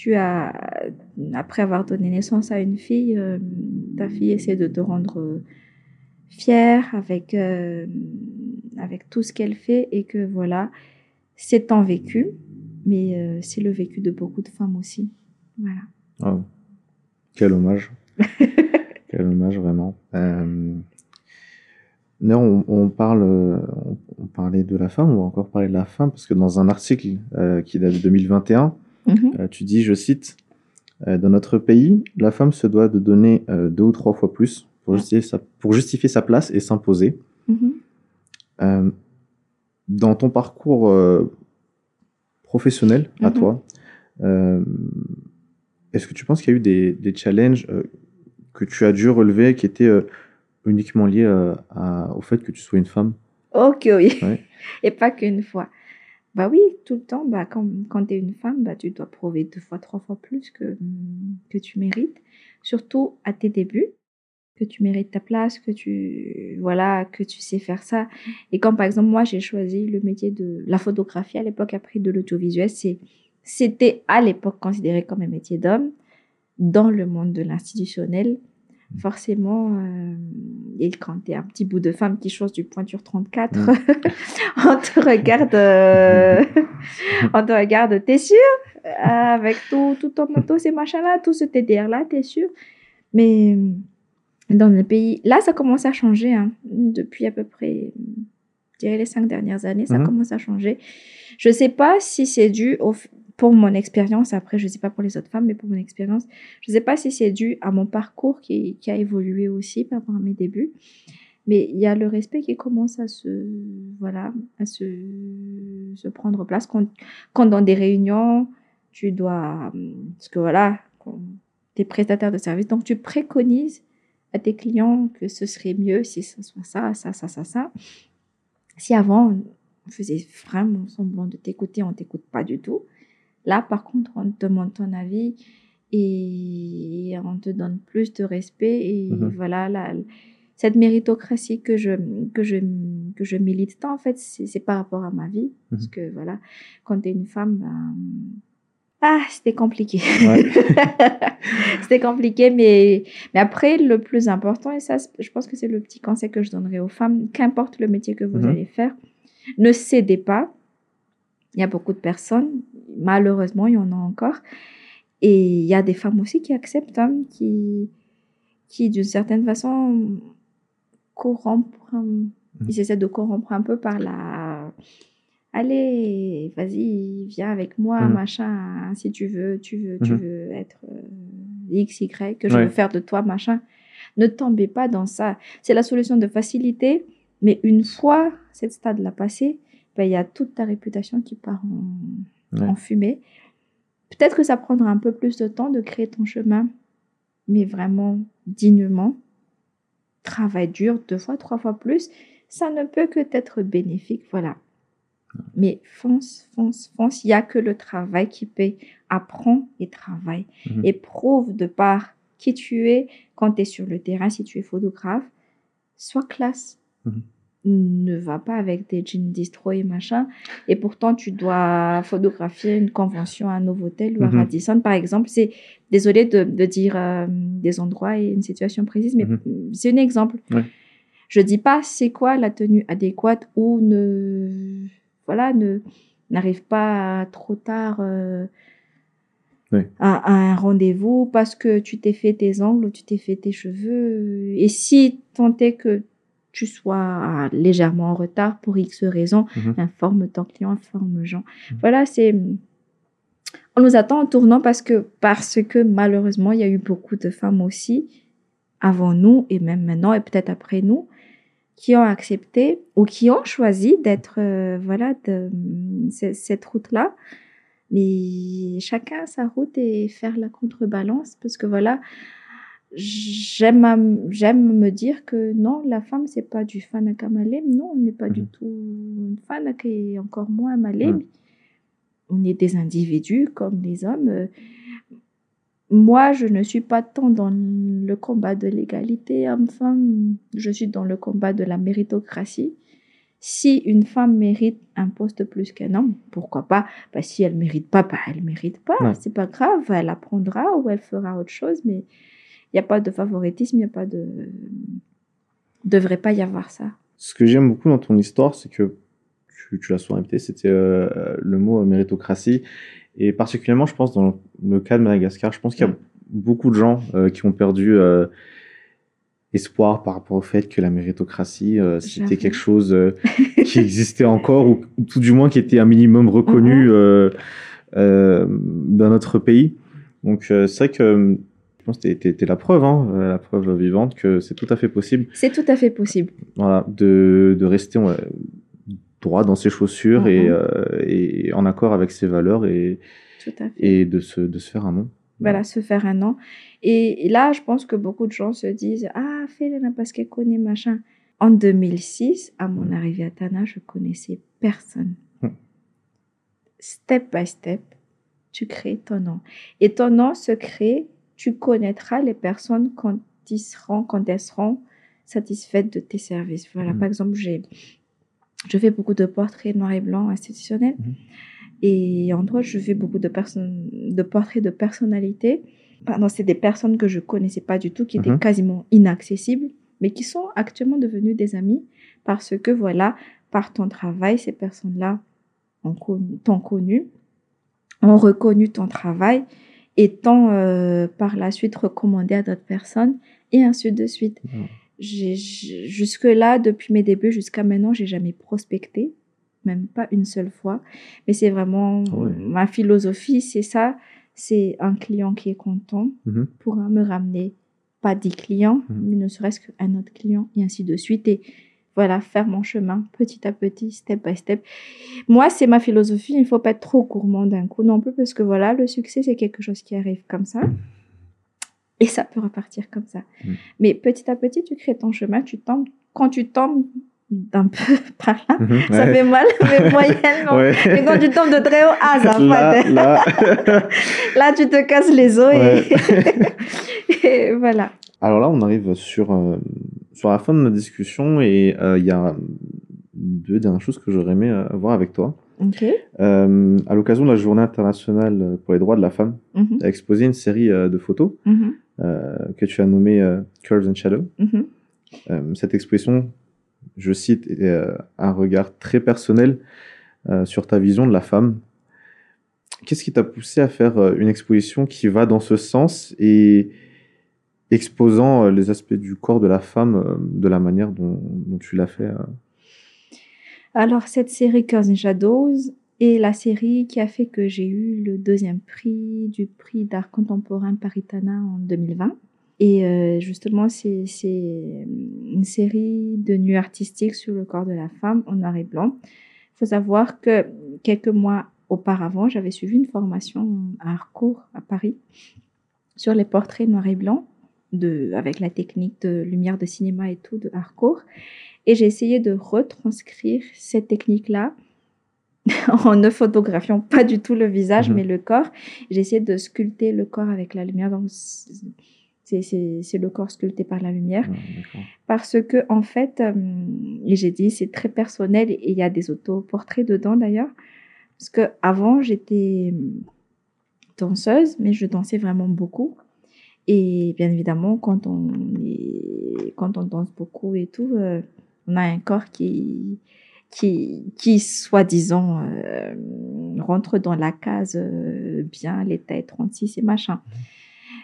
[SPEAKER 1] tu as, après avoir donné naissance à une fille, euh, ta fille essaie de te rendre euh, fière avec, euh, avec tout ce qu'elle fait et que voilà, c'est ton vécu, mais c'est le vécu de beaucoup de femmes aussi. Voilà.
[SPEAKER 2] Oh. Quel hommage. Quel hommage, vraiment. On, on, parle, on, on, parlait de la femme, on va encore parler de la femme, parce que dans un article euh, qui date de 2021,
[SPEAKER 1] Mhm.
[SPEAKER 2] euh, tu dis, je cite, euh, Dans notre pays, la femme se doit de donner deux ou trois fois plus pour justifier sa, pour justifier sa place et s'imposer.
[SPEAKER 1] Mhm.
[SPEAKER 2] Dans ton parcours professionnel à
[SPEAKER 1] Mhm.
[SPEAKER 2] toi, est-ce que tu penses qu'il y a eu des, des challenges que tu as dû relever qui étaient uniquement liés euh, à- au fait que tu sois une femme
[SPEAKER 1] Ok, oui.
[SPEAKER 2] Ouais.
[SPEAKER 1] Et pas qu'une fois. Bah oui, tout le temps, bah, quand, quand tu es une femme, bah, tu dois prouver deux fois, trois fois plus que, que tu mérites. Surtout à tes débuts, que tu mérites ta place, que tu, voilà, que tu sais faire ça. Et quand, par exemple, moi, j'ai choisi le métier de la photographie à l'époque, après de l'audiovisuel, c'était à l'époque considéré comme un métier d'homme dans le monde de l'institutionnel. Forcément, euh, et quand tu es un petit bout de femme qui chose du pointure 34,
[SPEAKER 2] Mm.
[SPEAKER 1] on te regarde, euh, on te regarde, t'es sûr? Euh, Avec tout, tout ton moto, ces machins-là, tout ce TDR-là, t'es sûr? Mais dans le pays, là, ça commence à changer. hein. Depuis à peu près, je dirais les cinq dernières années, ça
[SPEAKER 2] Mhm.
[SPEAKER 1] commence à changer. Je sais pas si c'est dû au, pour mon expérience, après, je sais pas pour les autres femmes, mais pour mon expérience, je sais pas si c'est dû à mon parcours qui, qui a évolué aussi par rapport à mes débuts. Mais il y a le respect qui commence à se, voilà, à se, se prendre place quand, quand dans des réunions, tu dois, parce que voilà, tu es prestataire de service, donc tu préconises à tes clients que ce serait mieux si ce soit ça, ça, ça, ça, ça. Si avant, on faisait vraiment semblant de t'écouter, on t'écoute pas du tout. Là, par contre, on te demande ton avis et on te donne plus de respect et
[SPEAKER 2] Mhm.
[SPEAKER 1] voilà, la, cette méritocratie que je, que je, que je milite tant, en fait, c'est par rapport à ma vie. Parce
[SPEAKER 2] Mhm.
[SPEAKER 1] que voilà, quand tu es une femme, ben, ah, c'était compliqué.
[SPEAKER 2] Ouais.
[SPEAKER 1] c'était compliqué, mais, mais après, le plus important, et ça, je pense que c'est le petit conseil que je donnerais aux femmes, qu'importe le métier que vous
[SPEAKER 2] Mhm.
[SPEAKER 1] allez faire, ne cédez pas. Il y a beaucoup de personnes, malheureusement, il y en a encore. Et il y a des femmes aussi qui acceptent, hein, qui, qui d'une certaine façon, corrompent. Ils essaient de corrompre un peu par la. Allez, vas-y, viens avec moi,
[SPEAKER 2] Mhm.
[SPEAKER 1] machin. Si tu veux, tu veux, tu
[SPEAKER 2] Mhm.
[SPEAKER 1] veux être euh, X, Y, que je
[SPEAKER 2] Ouais.
[SPEAKER 1] veux faire de toi, machin. Ne tombez pas dans ça. C'est la solution de facilité, mais une fois cette stade-là passé, ben, il y a toute ta réputation qui part en,
[SPEAKER 2] Ouais.
[SPEAKER 1] en fumée. Peut-être que ça prendra un peu plus de temps de créer ton chemin, mais vraiment dignement. Travail dur, deux fois, trois fois plus, ça ne peut que être bénéfique, voilà. Mais fonce, fonce, fonce. Il n'y a que le travail qui paye. Apprends et travaille.
[SPEAKER 2] Mhm.
[SPEAKER 1] Et prouve de par qui tu es quand tu es sur le terrain, si tu es photographe. Sois classe.
[SPEAKER 2] Mhm.
[SPEAKER 1] Ne va pas avec des jeans distro et machin. Et pourtant, tu dois photographier une convention à Novotel ou à
[SPEAKER 2] Mhm.
[SPEAKER 1] Radisson, par exemple. C'est désolé de, de dire euh, des endroits et une situation précise, mais
[SPEAKER 2] Mhm.
[SPEAKER 1] c'est un exemple.
[SPEAKER 2] Ouais.
[SPEAKER 1] Je dis pas c'est quoi la tenue adéquate ou ne voilà ne n'arrive pas trop tard euh, à, un rendez-vous parce que tu t'es fait tes ongles ou tu t'es fait tes cheveux et si tant est que tu sois légèrement en retard pour X raison,
[SPEAKER 2] Mhm.
[SPEAKER 1] informe ton client, informe gens.
[SPEAKER 2] Mhm.
[SPEAKER 1] Voilà, c'est on nous attend en tournant parce que parce que malheureusement, il y a eu beaucoup de femmes aussi avant nous et même maintenant et peut-être après nous qui ont accepté ou qui ont choisi d'être euh, voilà de cette route là mais chacun a sa route et faire la contrebalance parce que voilà j'aime j'aime me dire que non la femme c'est pas du fan à Kamalem non on n'est pas du
[SPEAKER 2] Mhm.
[SPEAKER 1] tout une fan à et encore moins Malem on est des individus comme les hommes euh, moi, je ne suis pas tant dans le combat de l'égalité homme-femme, je suis dans le combat de la méritocratie. Si une femme mérite un poste plus qu'un homme, pourquoi pas? Bah, Si elle mérite pas, bah, elle mérite pas.
[SPEAKER 2] Ouais.
[SPEAKER 1] C'est pas grave, elle apprendra ou elle fera autre chose, mais n'y a pas de favoritisme, il n'y a pas de. devrait pas y avoir ça.
[SPEAKER 2] Ce que j'aime beaucoup dans ton histoire, c'est que tu, tu l'as souvent répété, c'était euh, le mot euh, méritocratie. Et particulièrement, je pense, dans le cas de Madagascar, je pense qu'il y a beaucoup de gens euh, qui ont perdu euh, espoir par rapport au fait que la méritocratie, euh, c'était quelque chose qui existait encore, ou tout du moins qui était un minimum reconnu euh, dans notre pays. Donc c'est vrai que je pense que t'es t'es la preuve, hein, euh, la preuve vivante que c'est tout à fait possible
[SPEAKER 1] C'est tout à fait possible.
[SPEAKER 2] voilà, de, de rester droit dans ses chaussures et,
[SPEAKER 1] Mhm.
[SPEAKER 2] euh, et en accord avec ses valeurs et,
[SPEAKER 1] Tout à fait.
[SPEAKER 2] et de, se, de se faire un nom.
[SPEAKER 1] Voilà, se faire un nom. Et, là, je pense que beaucoup de gens se disent Ah, Félina, parce qu'elle connaît machin. En 2006, à mon
[SPEAKER 2] Mm.
[SPEAKER 1] arrivée à Tana, je connaissais personne.
[SPEAKER 2] Mm.
[SPEAKER 1] Step by step, tu crées ton nom. Et ton nom se crée, tu connaîtras les personnes quand ils seront, quand elles seront satisfaites de tes services. Voilà,
[SPEAKER 2] Mm.
[SPEAKER 1] par exemple, j'ai, je fais beaucoup de portraits noir et blanc institutionnels.
[SPEAKER 2] Mhm.
[SPEAKER 1] Et en droit, je fais beaucoup de, personnes, de portraits de personnalités. Pardon, c'est des personnes que je connaissais pas du tout, qui étaient
[SPEAKER 2] Mhm.
[SPEAKER 1] quasiment inaccessibles, mais qui sont actuellement devenues des amis parce que, voilà, par ton travail, ces personnes-là t'ont connu, ont reconnu ton travail et t'ont euh, par la suite recommandé à d'autres personnes et ainsi de suite. J'ai- Jusque-là, depuis mes débuts jusqu'à maintenant, j'ai jamais prospecté, même pas une seule fois. Mais c'est vraiment ma philosophie, c'est ça. C'est un client qui est content
[SPEAKER 2] Mhm.
[SPEAKER 1] pourra me ramener pas 10 clients,
[SPEAKER 2] Mhm.
[SPEAKER 1] mais ne serait-ce qu'un autre client et ainsi de suite. Et voilà, faire mon chemin petit à petit, step by step. Moi, c'est ma philosophie. Il ne faut pas être trop gourmand d'un coup non plus parce que voilà, le succès, c'est quelque chose qui arrive comme ça. Et ça peut repartir comme ça.
[SPEAKER 2] Mhm.
[SPEAKER 1] Mais petit à petit, tu crées ton chemin, tu tombes. Quand tu tombes d'un peu par là,
[SPEAKER 2] Mhm.
[SPEAKER 1] ça
[SPEAKER 2] Ouais.
[SPEAKER 1] fait mal, mais moyennement.
[SPEAKER 2] Ouais.
[SPEAKER 1] Mais quand tu tombes de très haut, ah, ça
[SPEAKER 2] là, là.
[SPEAKER 1] Là, tu te casses les os
[SPEAKER 2] Ouais.
[SPEAKER 1] et... et voilà.
[SPEAKER 2] Alors là, on arrive sur, euh, sur la fin de notre discussion et euh, il y a deux dernières choses que j'aurais aimé euh, voir avec toi.
[SPEAKER 1] Ok.
[SPEAKER 2] Euh, à l'occasion de la Journée internationale pour les droits de la femme,
[SPEAKER 1] Mhm,
[SPEAKER 2] tu as exposé une série de photos
[SPEAKER 1] mhm,
[SPEAKER 2] euh, que tu as nommée Curves and Shadows.
[SPEAKER 1] mhm.
[SPEAKER 2] Cette exposition, je cite, est un regard très personnel sur ta vision de la femme. Qu'est-ce qui t'a poussé à faire une exposition qui va dans ce sens et exposant euh, les aspects du corps de la femme euh, de la manière dont, tu l'as fait euh
[SPEAKER 1] Alors, cette série Curves and Shadows est la série qui a fait que j'ai eu le deuxième prix du prix d'art contemporain Paritana en 2020. Et justement, c'est une série de nuits artistiques sur le corps de la femme en noir et blanc. Il faut savoir que quelques mois auparavant, j'avais suivi une formation à Harcourt, à Paris, sur les portraits noir et blanc, de, avec la technique de lumière de cinéma et tout de Harcourt. Et j'ai essayé de retranscrire cette technique-là en ne photographiant pas du tout le visage,
[SPEAKER 2] Mhm.
[SPEAKER 1] mais le corps. J'ai essayé de sculpter le corps avec la lumière. Donc, c'est- le corps sculpté par la lumière.
[SPEAKER 2] D'accord.
[SPEAKER 1] Parce que, en fait, euh, et j'ai dit, c'est très personnel et il y a des autoportraits dedans d'ailleurs. Parce que avant j'étais danseuse, mais je dansais vraiment beaucoup. Et bien évidemment, quand on, est- quand on danse beaucoup et tout, euh, on a un corps qui, qui, qui soi-disant, euh, rentre dans la case euh, bien, les tailles 36 et machin.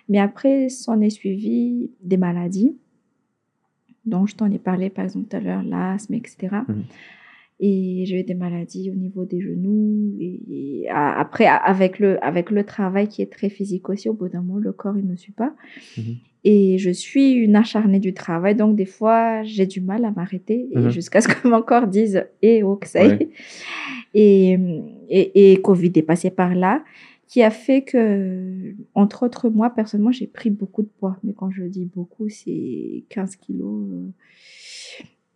[SPEAKER 1] Mais après, s'en est suivi des maladies dont je t'en ai parlé par exemple tout à l'heure, l'asthme, etc. Et j'ai eu des maladies au niveau des genoux. Et, après, avec le, avec le travail qui est très physique aussi, au bout d'un moment, le corps, il ne suit pas.
[SPEAKER 2] Mhm.
[SPEAKER 1] Et je suis une acharnée du travail, donc des fois, j'ai du mal à m'arrêter
[SPEAKER 2] Mhm.
[SPEAKER 1] jusqu'à ce que mon corps dise « Eh, oh, que ça y
[SPEAKER 2] Ouais.
[SPEAKER 1] est !» Et, et, et Covid est passé par là, qui a fait que, entre autres, moi, personnellement, j'ai pris beaucoup de poids. Mais quand je dis beaucoup, c'est 15 kilos.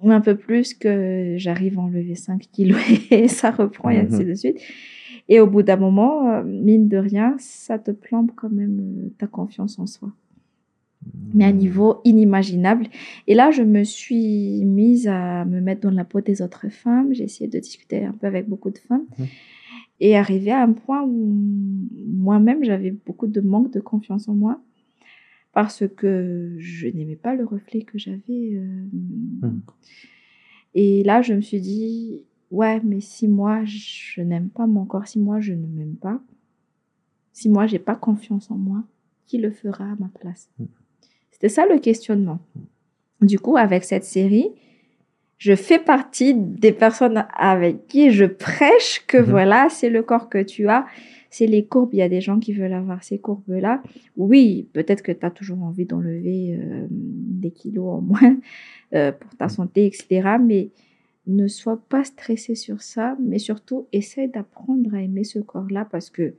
[SPEAKER 1] Ou un peu plus que j'arrive à enlever 5 kilos et ça reprend et ainsi
[SPEAKER 2] Mhm.
[SPEAKER 1] de suite. Et au bout d'un moment, euh, mine de rien, ça te plombe quand même euh, ta confiance en soi. Mais à un niveau inimaginable. Et là, je me suis mise à me mettre dans la peau des autres femmes. J'ai essayé de discuter un peu avec beaucoup de femmes.
[SPEAKER 2] Mhm.
[SPEAKER 1] Et arrivé à un point où moi-même, j'avais beaucoup de manque de confiance en moi. Parce que je n'aimais pas le reflet que j'avais. euh,
[SPEAKER 2] Mhm.
[SPEAKER 1] Et là, je me suis dit, ouais, mais si moi, je n'aime pas mon corps, si moi, je ne m'aime pas, si moi, j'ai pas confiance en moi, qui le fera à ma place?
[SPEAKER 2] Mhm.
[SPEAKER 1] C'était ça le questionnement. Du coup, avec cette série, je fais partie des personnes avec qui je prêche que
[SPEAKER 2] Mhm.
[SPEAKER 1] voilà, c'est le corps que tu as, c'est les courbes. Il y a des gens qui veulent avoir ces courbes-là. Oui, peut-être que tu as toujours envie d'enlever euh, des kilos en moins euh, pour ta santé, etc. Mais ne sois pas stressé sur ça, mais surtout essaie d'apprendre à aimer ce corps-là parce que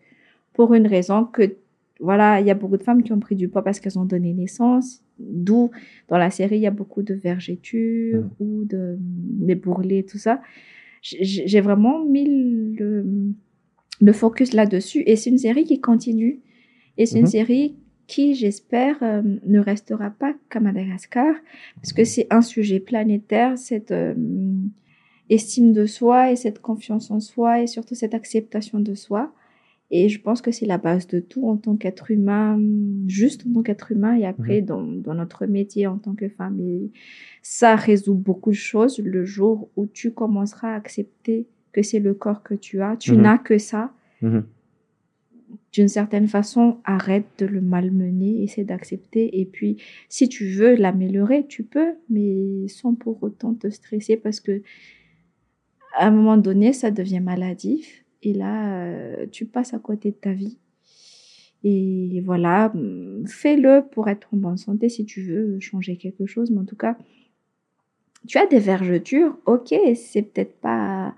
[SPEAKER 1] pour une raison que voilà, il y a beaucoup de femmes qui ont pris du poids parce qu'elles ont donné naissance, d'où dans la série il y a beaucoup de vergetures ou de des bourrelets, tout ça. J'ai j'ai vraiment mis le, le focus là-dessus et c'est une série qui continue et c'est une
[SPEAKER 2] Mhm.
[SPEAKER 1] série qui, j'espère, euh, ne restera pas qu'à Madagascar parce que c'est un sujet planétaire, cette euh, estime de soi et cette confiance en soi et surtout cette acceptation de soi. Et je pense que c'est la base de tout en tant qu'être humain, juste en tant qu'être humain et après dans, dans notre métier en tant que femme. Et ça résout beaucoup de choses le jour où tu commenceras à accepter que c'est le corps que tu as. Tu
[SPEAKER 2] Mhm.
[SPEAKER 1] n'as que ça.
[SPEAKER 2] Mhm.
[SPEAKER 1] D'une certaine façon, arrête de le malmener, essaie d'accepter. Et puis, si tu veux l'améliorer, tu peux, mais sans pour autant te stresser parce que à un moment donné, ça devient maladif. Et là, euh, tu passes à côté de ta vie. Et voilà, fais-le pour être en bonne santé si tu veux changer quelque chose. Mais en tout cas, tu as des vergetures, ok, c'est peut-être pas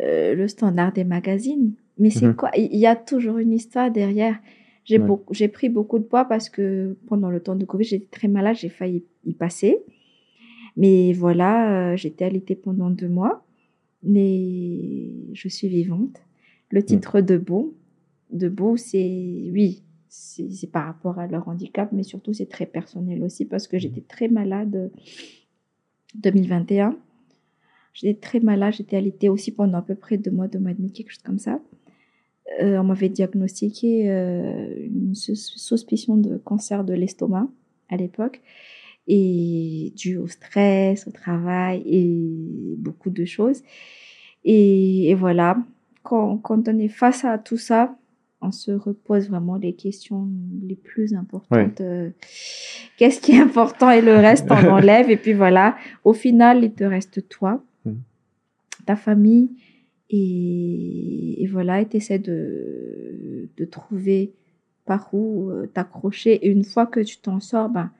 [SPEAKER 1] euh, le standard des magazines, mais c'est
[SPEAKER 2] Mhm.
[SPEAKER 1] quoi? Il y a toujours une histoire derrière. J'ai
[SPEAKER 2] Ouais.
[SPEAKER 1] pris beaucoup de poids parce que pendant le temps de Covid, j'étais très malade, j'ai failli y passer. Mais voilà, euh, j'étais alitée pendant deux mois, mais je suis vivante. Le titre Debout, Debout, c'est oui, c'est par rapport à leur handicap, mais surtout c'est très personnel aussi parce que j'étais très malade euh, 2021. J'étais très malade, j'étais alitée aussi pendant à peu près deux mois, deux mois et demi, quelque chose comme ça. Euh, on m'avait diagnostiqué euh, une sus- suspicion de cancer de l'estomac à l'époque, et dû au stress, au travail et beaucoup de choses. Et, et voilà, quand, quand on est face à tout ça, on se repose vraiment les questions les plus importantes. Euh, Qu'est-ce qui est important et le reste, on enlève. Et puis voilà, au final, il te reste toi,
[SPEAKER 2] Mm.
[SPEAKER 1] ta famille. Et, voilà, et tu essaies de, de trouver par où euh, t'accrocher. Et une fois que tu t'en sors, ben,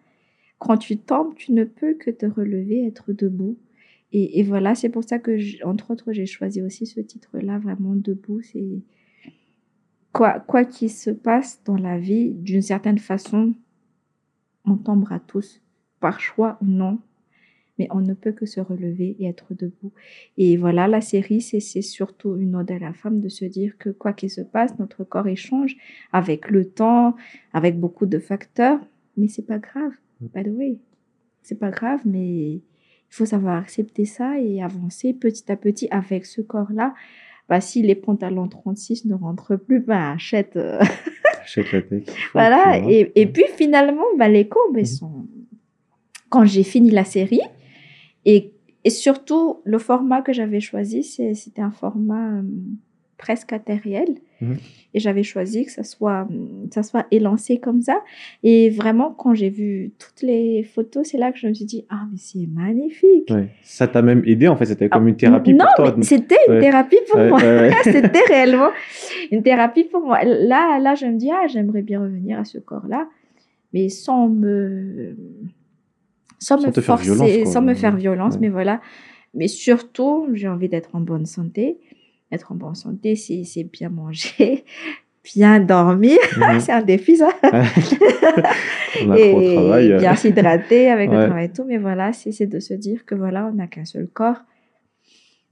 [SPEAKER 1] quand tu tombes, tu ne peux que te relever, être debout. Et, voilà, c'est pour ça que, entre autres, j'ai choisi aussi ce titre-là, vraiment debout. C'est quoi quoi qu'il se passe dans la vie, d'une certaine façon, on tombera tous, par choix ou non, mais on ne peut que se relever et être debout. Et voilà, la série, c'est surtout une ode à la femme de se dire que quoi qu'il se passe, notre corps échange avec le temps, avec beaucoup de facteurs, mais c'est pas grave, by the way. C'est pas grave, mais il faut savoir accepter ça et avancer petit à petit avec ce corps-là. Bah, si les pantalons 36 ne rentrent plus, bah, achète. euh,
[SPEAKER 2] Achète la tech.
[SPEAKER 1] voilà.
[SPEAKER 2] Et puis,
[SPEAKER 1] Et, puis finalement, bah, les courbes, elles
[SPEAKER 2] Mhm.
[SPEAKER 1] sont. Quand j'ai fini la série, et, et surtout, le format que j'avais choisi, c'était un format euh, presque artériel.
[SPEAKER 2] Mhm.
[SPEAKER 1] Et j'avais choisi que ça soit, euh, ça soit élancé comme ça. Et vraiment, quand j'ai vu toutes les photos, c'est là que je me suis dit, ah, mais c'est magnifique.
[SPEAKER 2] Ouais. Ça t'a même aidé en fait, c'était comme une thérapie
[SPEAKER 1] non,
[SPEAKER 2] pour toi.
[SPEAKER 1] mais c'était une
[SPEAKER 2] Ouais.
[SPEAKER 1] thérapie pour
[SPEAKER 2] Ouais,
[SPEAKER 1] moi. c'était réellement une thérapie pour moi. Là, là, je me dis, ah, j'aimerais bien revenir à ce corps-là, mais sans me, sans,
[SPEAKER 2] Sans
[SPEAKER 1] me forcer,
[SPEAKER 2] violence,
[SPEAKER 1] sans me faire violence,
[SPEAKER 2] Ouais.
[SPEAKER 1] mais voilà. Mais surtout, j'ai envie d'être en bonne santé. Être en bonne santé, c'est bien manger, bien dormir.
[SPEAKER 2] Mhm.
[SPEAKER 1] c'est un défi, ça.
[SPEAKER 2] On a trop au
[SPEAKER 1] et
[SPEAKER 2] travail.
[SPEAKER 1] bien s'hydrater avec le travail et tout. Mais voilà, c'est de se dire que voilà, on n'a qu'un seul corps.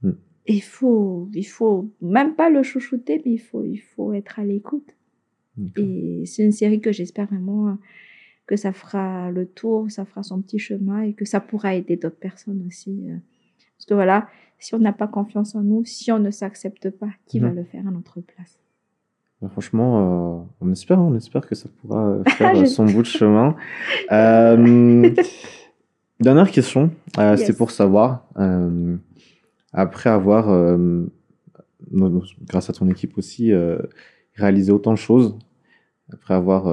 [SPEAKER 2] Mm.
[SPEAKER 1] Il faut, il faut même pas le chouchouter, mais il faut, il faut être à l'écoute. Et c'est une série que j'espère vraiment que ça fera le tour, ça fera son petit chemin et que ça pourra aider d'autres personnes aussi. euh. Parce que voilà, si on n'a pas confiance en nous, si on ne s'accepte pas, qui va
[SPEAKER 2] Mhm.
[SPEAKER 1] le faire à notre place?
[SPEAKER 2] Bah, franchement, euh, on espère, on espère que ça pourra euh, faire son bout de chemin. Euh, dernière question, euh,
[SPEAKER 1] Yes.
[SPEAKER 2] c'est pour savoir, après avoir, grâce à ton équipe aussi, réalisé autant de choses, après avoir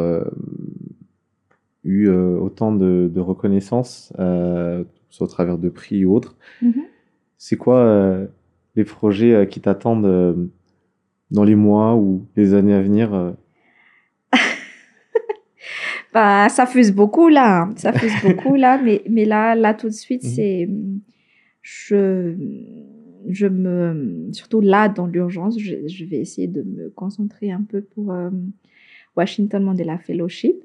[SPEAKER 2] eu autant de, reconnaissance, soit au travers de prix ou autres.
[SPEAKER 1] Mhm.
[SPEAKER 2] C'est quoi les projets qui t'attendent dans les mois ou les années à venir
[SPEAKER 1] bah, ça fuse beaucoup là, hein. ça fuse beaucoup là, mais, mais là, là tout de suite,
[SPEAKER 2] Mhm.
[SPEAKER 1] c'est, je, je me, surtout là dans l'urgence, je, je vais essayer de me concentrer un peu pour euh, Washington Mandela Fellowship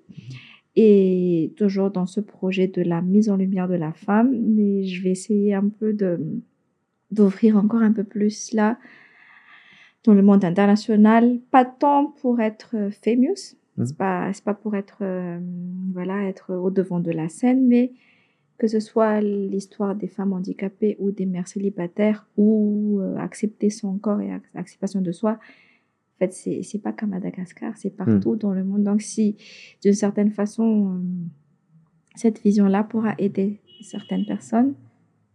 [SPEAKER 1] et toujours dans ce projet de la mise en lumière de la femme, mais je vais essayer un peu de d'ouvrir encore un peu plus là dans le monde international, pas tant pour être euh, famous,
[SPEAKER 2] Mhm.
[SPEAKER 1] c'est pas c'est pas pour être euh, voilà être au devant de la scène, mais que ce soit l'histoire des femmes handicapées ou des mères célibataires ou euh, accepter son corps et ac- acceptation de soi. En fait, c'est c'est pas qu'à Madagascar, c'est partout dans le monde. Donc, si d'une certaine façon euh, cette vision-là pourra aider certaines personnes,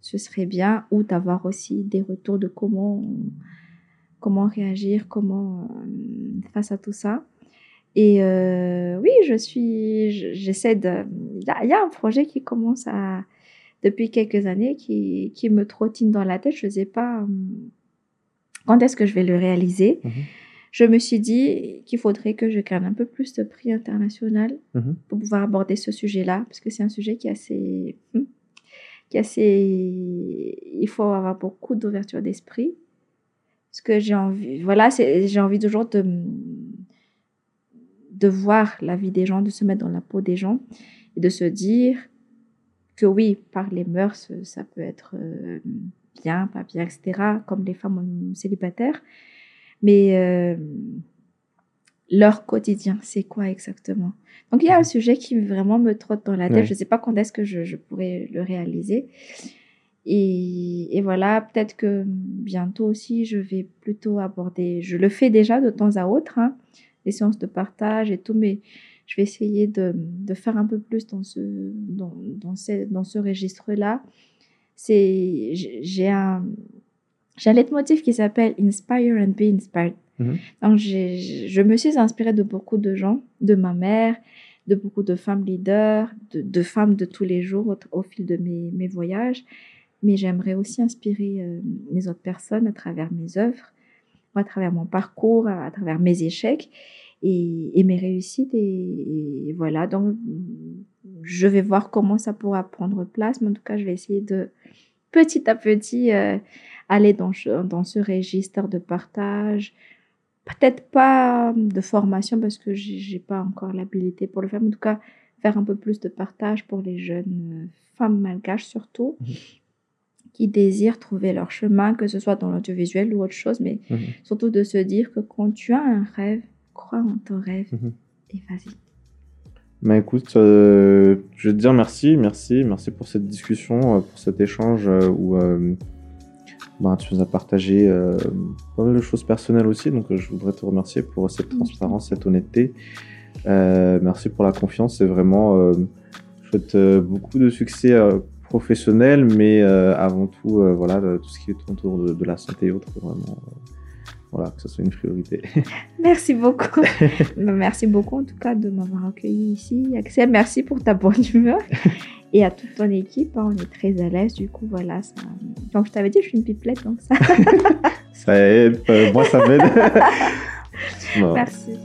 [SPEAKER 1] ce serait bien, ou d'avoir aussi des retours de comment comment réagir, comment euh, face à tout ça. Et euh, oui, je suis, je- j'essaie de. Il y, a- un projet qui commence à depuis quelques années qui, qui me trottine dans la tête. Je ne sais pas quand est-ce que je vais le réaliser.
[SPEAKER 2] Mhm.
[SPEAKER 1] Je me suis dit qu'il faudrait que je gagne un peu plus de prix international
[SPEAKER 2] Mhm.
[SPEAKER 1] pour pouvoir aborder ce sujet-là, parce que c'est un sujet qui est assez, hum, qui est assez, il faut avoir beaucoup d'ouverture d'esprit, parce que j'ai envie, voilà, j'ai envie toujours de, de voir la vie des gens, de se mettre dans la peau des gens et de se dire que oui, par les mœurs, ça peut être euh, bien, pas bien, etc., comme les femmes célibataires, mais euh, leur quotidien, c'est quoi exactement? Donc il y a un sujet qui vraiment me trotte dans la tête,
[SPEAKER 2] Ouais.
[SPEAKER 1] je ne sais pas quand est-ce que je, je pourrais le réaliser. Et, et voilà, peut-être que bientôt aussi, je vais plutôt aborder, je le fais déjà de temps à autre, hein, les séances de partage et tout, mais je vais essayer de, de faire un peu plus dans ce, dans, dans ce, dans ce registre-là. J'ai un, j'ai un leitmotiv qui s'appelle Inspire and be inspired.
[SPEAKER 2] Mhm.
[SPEAKER 1] Donc, je me suis inspirée de beaucoup de gens, de ma mère, de beaucoup de femmes leaders, de, de femmes de tous les jours au, au fil de mes, mes voyages. Mais j'aimerais aussi inspirer euh, les autres personnes à travers mes œuvres, à travers mon parcours, à, à travers mes échecs et, et mes réussites. Et, et voilà, donc je vais voir comment ça pourra prendre place. Mais en tout cas, je vais essayer de petit à petit euh, aller dans, ce- dans ce registre de partage. Peut-être pas de formation parce que j'ai pas encore l'habilité pour le faire, mais en tout cas, faire un peu plus de partage pour les jeunes femmes malgaches surtout,
[SPEAKER 2] Mhm.
[SPEAKER 1] qui désirent trouver leur chemin, que ce soit dans l'audiovisuel ou autre chose, mais
[SPEAKER 2] Mhm.
[SPEAKER 1] surtout de se dire que quand tu as un rêve, crois en ton rêve
[SPEAKER 2] Mhm.
[SPEAKER 1] et vas-y.
[SPEAKER 2] Bah écoute, euh, je vais te dire merci, merci, merci pour cette discussion, euh, pour cet échange euh, où euh, bah, tu nous as partagé euh, pas mal de choses personnelles aussi, donc euh, je voudrais te remercier pour cette transparence, cette honnêteté. Euh, merci pour la confiance, c'est vraiment, je souhaite beaucoup de succès professionnel, mais avant tout, voilà, tout ce qui est autour de, de la santé et autres, vraiment, voilà, que ce soit une priorité.
[SPEAKER 1] Merci beaucoup. merci beaucoup en tout cas de m'avoir accueilli ici. Axel, merci pour ta bonne humeur. Et à toute ton équipe, hein, on est très à l'aise. Du coup, voilà. Ça... Donc, je t'avais dit, je suis une pipelette, donc ça.
[SPEAKER 2] ça aide, euh, moi ça m'aide.
[SPEAKER 1] Merci.